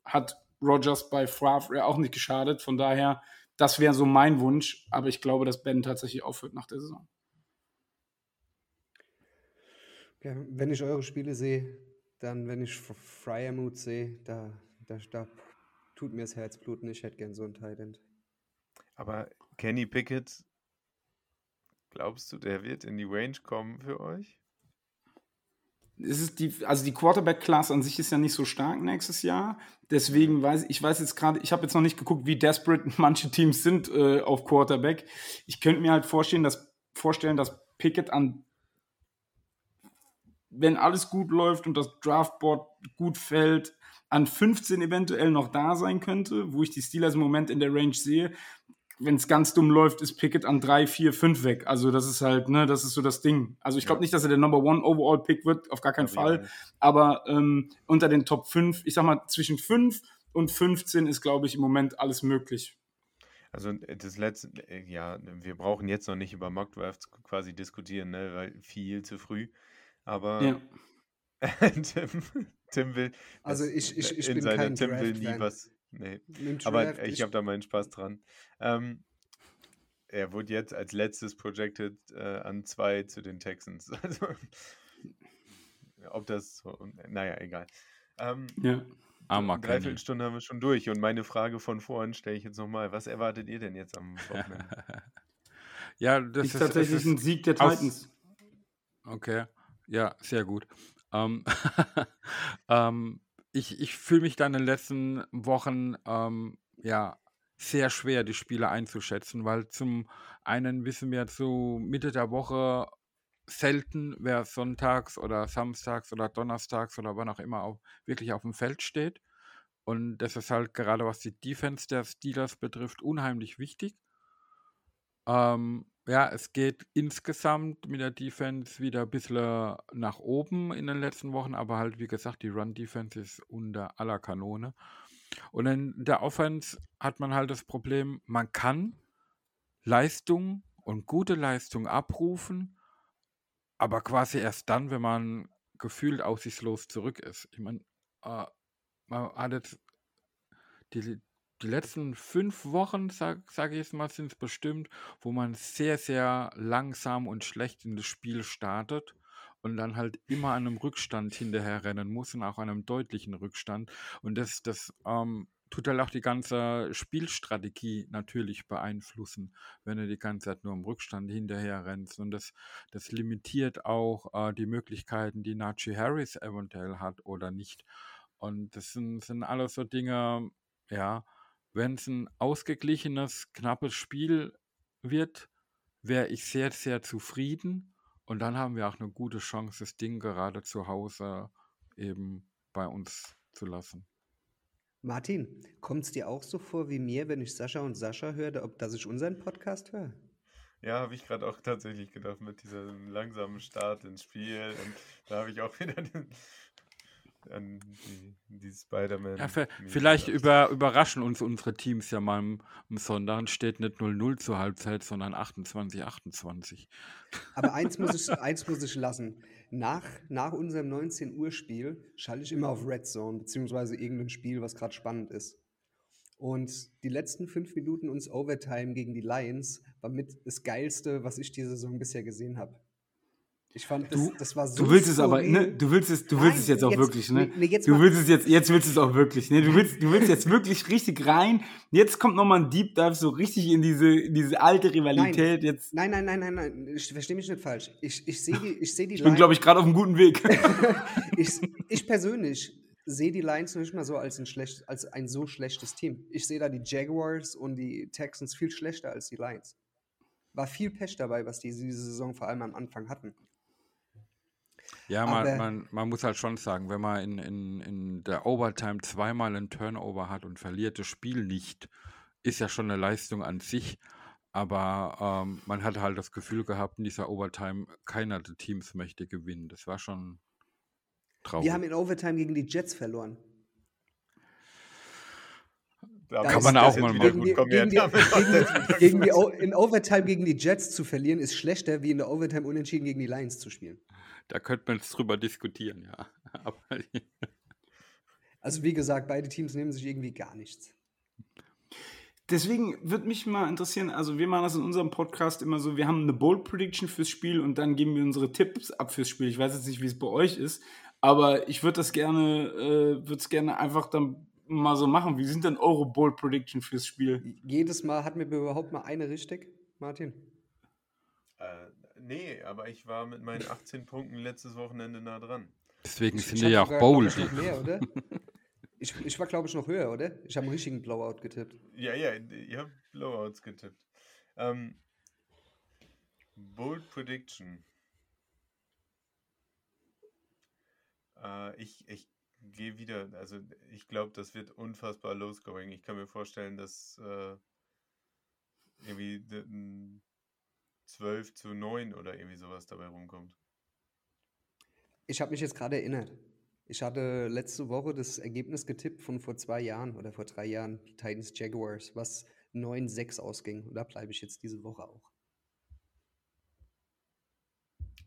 hat Rogers bei Favre auch nicht geschadet. Von daher, das wäre so mein Wunsch, aber ich glaube, dass Ben tatsächlich aufhört nach der Saison. Ja, wenn ich eure Spiele sehe, dann, wenn ich F- Fryermuth sehe, da, da, da tut mir das Herz bluten. Ich hätte gern so einen Titan. Aber Kenny Pickett, glaubst du, der wird in die Range kommen für euch? Es ist die, also die Quarterback-Class an sich ist ja nicht so stark nächstes Jahr. Deswegen weiß ich, ich weiß jetzt gerade, ich habe jetzt noch nicht geguckt, wie desperate (laughs) manche Teams sind äh, auf Quarterback. Ich könnte mir halt vorstellen, dass, vorstellen, dass Pickett an, wenn alles gut läuft und das Draftboard gut fällt, an 15 eventuell noch da sein könnte, wo ich die Steelers im Moment in der Range sehe. Wenn es ganz dumm läuft, ist Pickett an 3, 4, 5 weg. Also das ist halt, ne, das ist so das Ding. Also ich glaube Ja. nicht, dass er der Number One Overall Pick wird, auf gar keinen auch Fall. Aber ähm, unter den Top 5, ich sag mal, zwischen 5 und 15 ist, glaube ich, im Moment alles möglich. Also äh, das letzte, äh, ja, wir brauchen jetzt noch nicht über Mock Drafts quasi diskutieren, ne, weil viel zu früh. Aber Ja. (laughs) Tim, will, Also ich- ich- ich bin kein Tim will nie Draft-Fan. was. Nee. Aber Draft, ich habe da meinen Spaß dran. Ähm, er wurde jetzt als letztes projected äh, an zwei zu den Texans. (laughs) Also, ob das so, naja, egal. Ähm, Ja. Armer. Dreiviertelstunde haben wir schon durch und meine Frage von vorhin stelle ich jetzt nochmal. Was erwartet ihr denn jetzt am (laughs) Wochenende? Ja, das ist ist, tatsächlich ist ein Sieg der aus- Titans. Okay, ja, sehr gut. Ähm, (laughs) ähm, ich ich fühle mich da in den letzten Wochen ähm, ja sehr schwer, die Spiele einzuschätzen, weil zum einen wissen wir zu Mitte der Woche selten, wer sonntags oder samstags oder donnerstags oder wann auch immer auch wirklich auf dem Feld steht. Und das ist halt gerade was die Defense der Steelers betrifft, unheimlich wichtig. Ähm, ja, es geht insgesamt mit der Defense wieder ein bisschen nach oben in den letzten Wochen, aber halt, wie gesagt, die Run-Defense ist unter aller Kanone. Und in der Offense hat man halt das Problem, man kann Leistung und gute Leistung abrufen, aber quasi erst dann, wenn man gefühlt aussichtslos zurück ist. Ich meine, äh, man hat jetzt die, die letzten fünf Wochen, sage sag ich jetzt mal, sind es bestimmt, wo man sehr, sehr langsam und schlecht in das Spiel startet und dann halt immer an einem Rückstand hinterher rennen muss und auch an einem deutlichen Rückstand. Und das, das ähm, tut halt auch die ganze Spielstrategie natürlich beeinflussen, wenn du die ganze Zeit nur im Rückstand hinterher rennst. Und das, das limitiert auch äh, die Möglichkeiten, die Najee Harris eventuell hat oder nicht. Und das sind, sind alles so Dinge, ja, wenn es ein ausgeglichenes, knappes Spiel wird, wäre ich sehr, sehr zufrieden. Und dann haben wir auch eine gute Chance, das Ding gerade zu Hause eben bei uns zu lassen. Martin, kommt es dir auch so vor wie mir, wenn ich Sascha und Sascha höre, ob dass ich unseren Podcast höre? Ja, habe ich gerade auch tatsächlich gedacht mit diesem langsamen Start ins Spiel. Und da habe ich auch (laughs) wieder den, an die, die Spider-Man. Ja, vielleicht über, überraschen uns unsere Teams ja mal am, am Sonntag. Steht nicht 0-0 zur Halbzeit, sondern 28-28. Aber eins muss ich, eins muss ich lassen. Nach, nach unserem 19 Uhr Spiel schalte ich immer auf Red Zone, beziehungsweise irgendein Spiel, was gerade spannend ist. Und die letzten fünf Minuten uns Overtime gegen die Lions war mit das Geilste, was ich diese Saison bisher gesehen habe. Ich fand, das, Du- das war so Du willst es aber, ne? Du willst es, du willst Nein, es jetzt auch jetzt- wirklich, ne? nee, nee, jetzt du willst es jetzt, jetzt willst du es auch wirklich, ne? Du willst, du willst jetzt wirklich richtig rein. Jetzt kommt nochmal ein Deep Dive so richtig in diese, in diese alte Rivalität. Jetzt, Nein, nein, nein, nein, nein. Ich verstehe mich nicht falsch. Ich, ich sehe die, ich sehe die ich bin, glaube ich, gerade auf einem guten Weg. (laughs) ich, ich persönlich sehe die Lions nicht mal so als ein, schlecht, als ein so schlechtes Team. Ich sehe da die Jaguars und die Texans viel schlechter als die Lions. War viel Pech dabei, was die diese Saison vor allem am Anfang hatten. Ja, man, Aber- man, man muss halt schon sagen, wenn man in, in, in der Overtime zweimal einen Turnover hat und verliert das Spiel nicht, ist ja schon eine Leistung an sich. Aber ähm, man hat halt das Gefühl gehabt, in dieser Overtime, keiner der Teams möchte gewinnen. Das war schon traurig. Wir haben in Overtime gegen die Jets verloren. Da Kann man auch mal machen. Gegen die, die, in Overtime gegen die Jets zu verlieren, ist schlechter, wie in der Overtime unentschieden gegen die Lions zu spielen. Da könnte man jetzt drüber diskutieren, ja. (laughs) Aber Also wie gesagt, beide Teams nehmen sich irgendwie gar nichts. deswegen würde mich mal interessieren, also wir machen das in unserem Podcast immer so, wir haben eine Bold Prediction fürs Spiel und dann geben wir unsere Tipps ab fürs Spiel. Ich weiß jetzt nicht, wie es bei euch ist, aber ich würde das gerne, äh, würde es gerne einfach dann mal so machen. Wie sind denn eure Bold Prediction fürs Spiel? Jedes Mal hatten wir überhaupt mal eine richtig, Martin? Äh, nee, aber ich war mit meinen 18 Punkten letztes Wochenende nah dran. Deswegen sind ich wir ja auch bold. ich, noch mehr, oder? (laughs) Ich, ich war, glaube ich, noch höher, oder? Ich habe einen richtigen Blowout getippt. Ja, ja, ihr habt Blowouts getippt. Ähm, Bold Prediction. Äh, ich ich gehe wieder, also ich glaube, das wird unfassbar low-scoring. Ich kann mir vorstellen, dass äh, irgendwie 12 zu 9 oder irgendwie sowas dabei rumkommt. Ich habe mich jetzt gerade erinnert. Ich hatte letzte Woche das Ergebnis getippt von vor zwei Jahren oder vor drei Jahren, die Titans Jaguars, was 9-6 ausging. Und da bleibe ich jetzt diese Woche auch.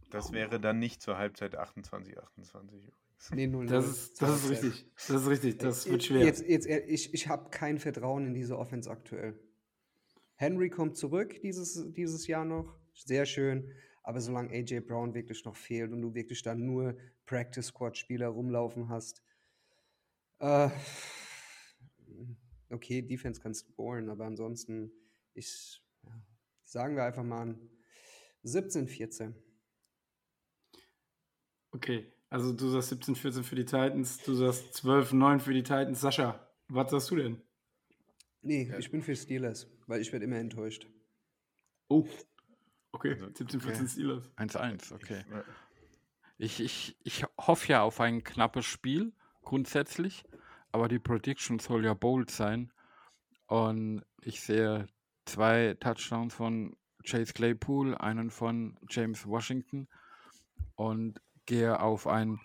Das wäre dann nicht zur Halbzeit 28, 28 übrigens. Nee, 0 Das ist, das ist richtig. Das ist richtig. Das wird schwer. Äh, Jetzt, jetzt, ehr- ich ich habe kein Vertrauen in diese Offense aktuell. Henry kommt zurück dieses, dieses Jahr noch. Sehr schön. Aber solange AJ Brown wirklich noch fehlt und du wirklich dann nur Practice Squad Spieler rumlaufen hast, äh, okay, Defense kannst du scoren, aber ansonsten, ich, ja, sagen wir einfach mal ein 17, 14. Okay, also du sagst 17, 14 für die Titans, du sagst 12, 9 für die Titans. Sascha, was sagst du denn? Nee, ich bin für Steelers, weil ich werde immer enttäuscht. Oh, okay, Also, 17, 14 Steelers. 1-1, okay. Ich, äh, Ich, ich, ich hoffe ja auf ein knappes Spiel, grundsätzlich, aber die Prediction soll ja bold sein. Und ich sehe zwei Touchdowns von Chase Claypool, einen von James Washington und gehe auf ein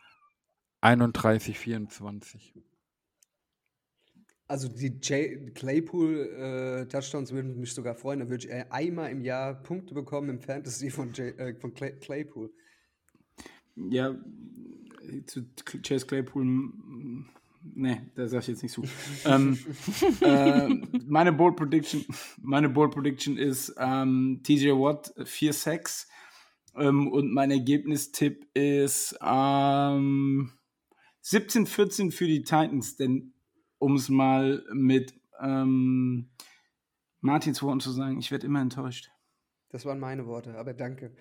31-24. Also die Jay Claypool äh, Touchdowns würden mich sogar freuen. Da würde ich äh, einmal im Jahr Punkte bekommen im Fantasy von, Jay, äh, von Clay Claypool. Ja, zu Chase Claypool, ne, da sag ich jetzt nicht zu. (laughs) ähm, äh, meine Bold Prediction, meine Bold Prediction ist ähm, TJ Watt 4-6 ähm, und mein Ergebnistipp ist ähm, 17-14 für die Titans, denn um es mal mit ähm, Martins Worten zu sagen, ich werde immer enttäuscht. Das waren meine Worte, aber danke.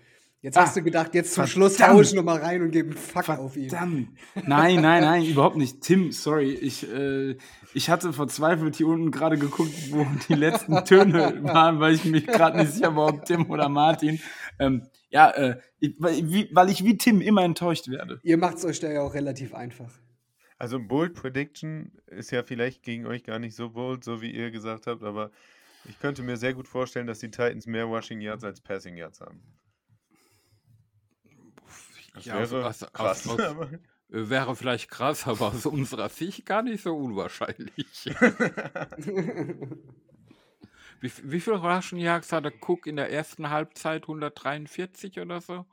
Jetzt Ah, hast du gedacht, jetzt zum verdammt. Schluss hau ich nochmal rein und gebe einen Fuck auf ihn. Verdammt. Nein, nein, nein, überhaupt nicht. Tim, sorry. Ich, äh, ich hatte verzweifelt hier unten gerade geguckt, wo die letzten Töne waren, weil ich mich gerade nicht sicher war, ob Tim oder Martin. Ähm, ja, äh, ich, weil, wie, weil ich wie Tim immer enttäuscht werde. Ihr macht es euch da ja auch relativ einfach. Also Bold Prediction ist ja vielleicht gegen euch gar nicht so bold, so wie ihr gesagt habt, aber ich könnte mir sehr gut vorstellen, dass die Titans mehr Rushing Yards als Passing Yards haben. Das Ja, also wäre aus- aus- krass. aus- Äh, (laughs) Wäre vielleicht krass, aber aus unserer Sicht gar nicht so unwahrscheinlich. (laughs) wie, wie viel Russian Yards hatte Cook in der ersten Halbzeit? 143 oder so?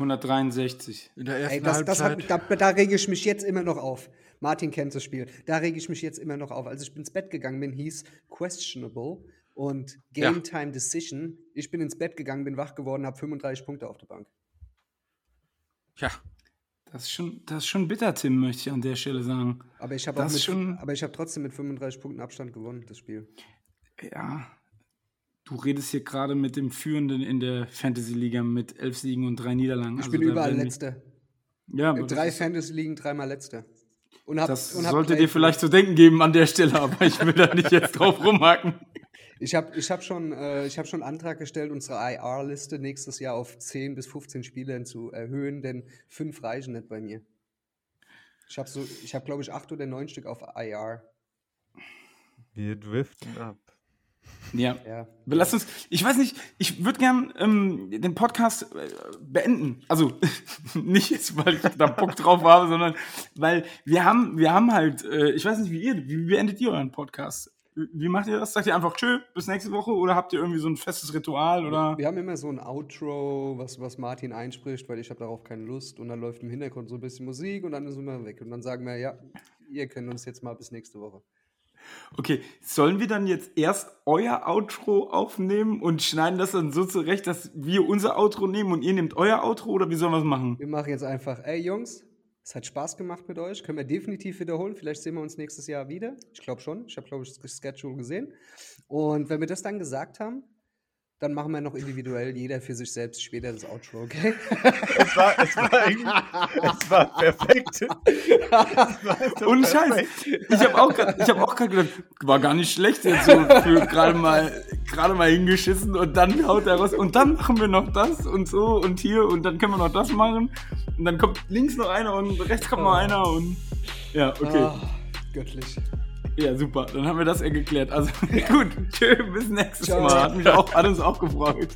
163. In der ersten Ey, das, das Halbzeit? hat, da, da rege ich mich jetzt immer noch auf. Martin kennt das Spiel. Da rege ich mich jetzt immer noch auf. Als ich ins Bett gegangen bin, hieß questionable und Ja. Game Time Decision. Ich bin ins Bett gegangen, bin wach geworden, habe 35 Punkte auf der Bank. Tja, Das ist, schon, das ist schon bitter, Tim, möchte ich an der Stelle sagen. Aber ich habe habe trotzdem mit 35 Punkten Abstand gewonnen, das Spiel. Ja, du redest hier gerade mit dem Führenden in der Fantasy-Liga mit elf Siegen und drei Niederlagen. Ich Also bin überall letzter. Ja, aber Drei das, ist- Fantasy liegen, dreimal letzter. Und hab, das und sollte dir vielleicht zu denken geben an der Stelle, aber ich will da nicht jetzt drauf rumhaken. (laughs) Ich habe ich hab schon, äh, ich hab schon einen Antrag gestellt, unsere IR-Liste nächstes Jahr auf 10 bis 15 Spielern zu erhöhen, denn fünf reichen nicht bei mir. Ich habe, so, ich hab, glaube ich, acht oder neun Stück auf IR. Wir driften ab. Ja. Ja. Lass uns, ich weiß nicht, ich würde gern ähm, den Podcast äh, beenden. Also (laughs) nicht jetzt, weil ich da Bock drauf habe, sondern weil wir haben, wir haben halt, äh, ich weiß nicht, wie ihr, wie beendet ihr euren Podcast? Wie wie macht ihr das? Sagt ihr einfach tschö, bis nächste Woche oder habt ihr irgendwie so ein festes Ritual oder? Wir haben immer so ein Outro, was, was Martin einspricht, weil ich habe darauf keine Lust. Und dann läuft im Hintergrund so ein bisschen Musik und dann sind wir weg. Und dann sagen wir, ja, ihr könnt uns jetzt mal bis nächste Woche. Okay, sollen wir dann jetzt erst euer Outro aufnehmen und schneiden das dann so zurecht, dass wir unser Outro nehmen und ihr nehmt euer Outro oder wie sollen wir es machen? Wir machen jetzt einfach, ey Jungs, es hat Spaß gemacht mit euch. Können wir definitiv wiederholen. Vielleicht sehen wir uns nächstes Jahr wieder. Ich glaube schon. Ich habe, glaube ich, das Schedule gesehen. Und wenn wir das dann gesagt haben, dann machen wir noch individuell jeder für sich selbst später das Outro, okay? Es war, es war es war perfekt. Es war so Und Scheiß, perfekt. ich habe auch, hab gerade gedacht, war gar nicht schlecht jetzt so für gerade mal, gerade mal hingeschissen und dann haut er raus und dann machen wir noch das und so und hier und dann können wir noch das machen und dann kommt links noch einer und rechts kommt noch einer und ja, okay. Ah, göttlich. Ja, super. Dann haben wir das ja geklärt. Also (laughs) gut, tschö, bis nächstes Ciao. Mal. Hat mich auch alles auch gefreut.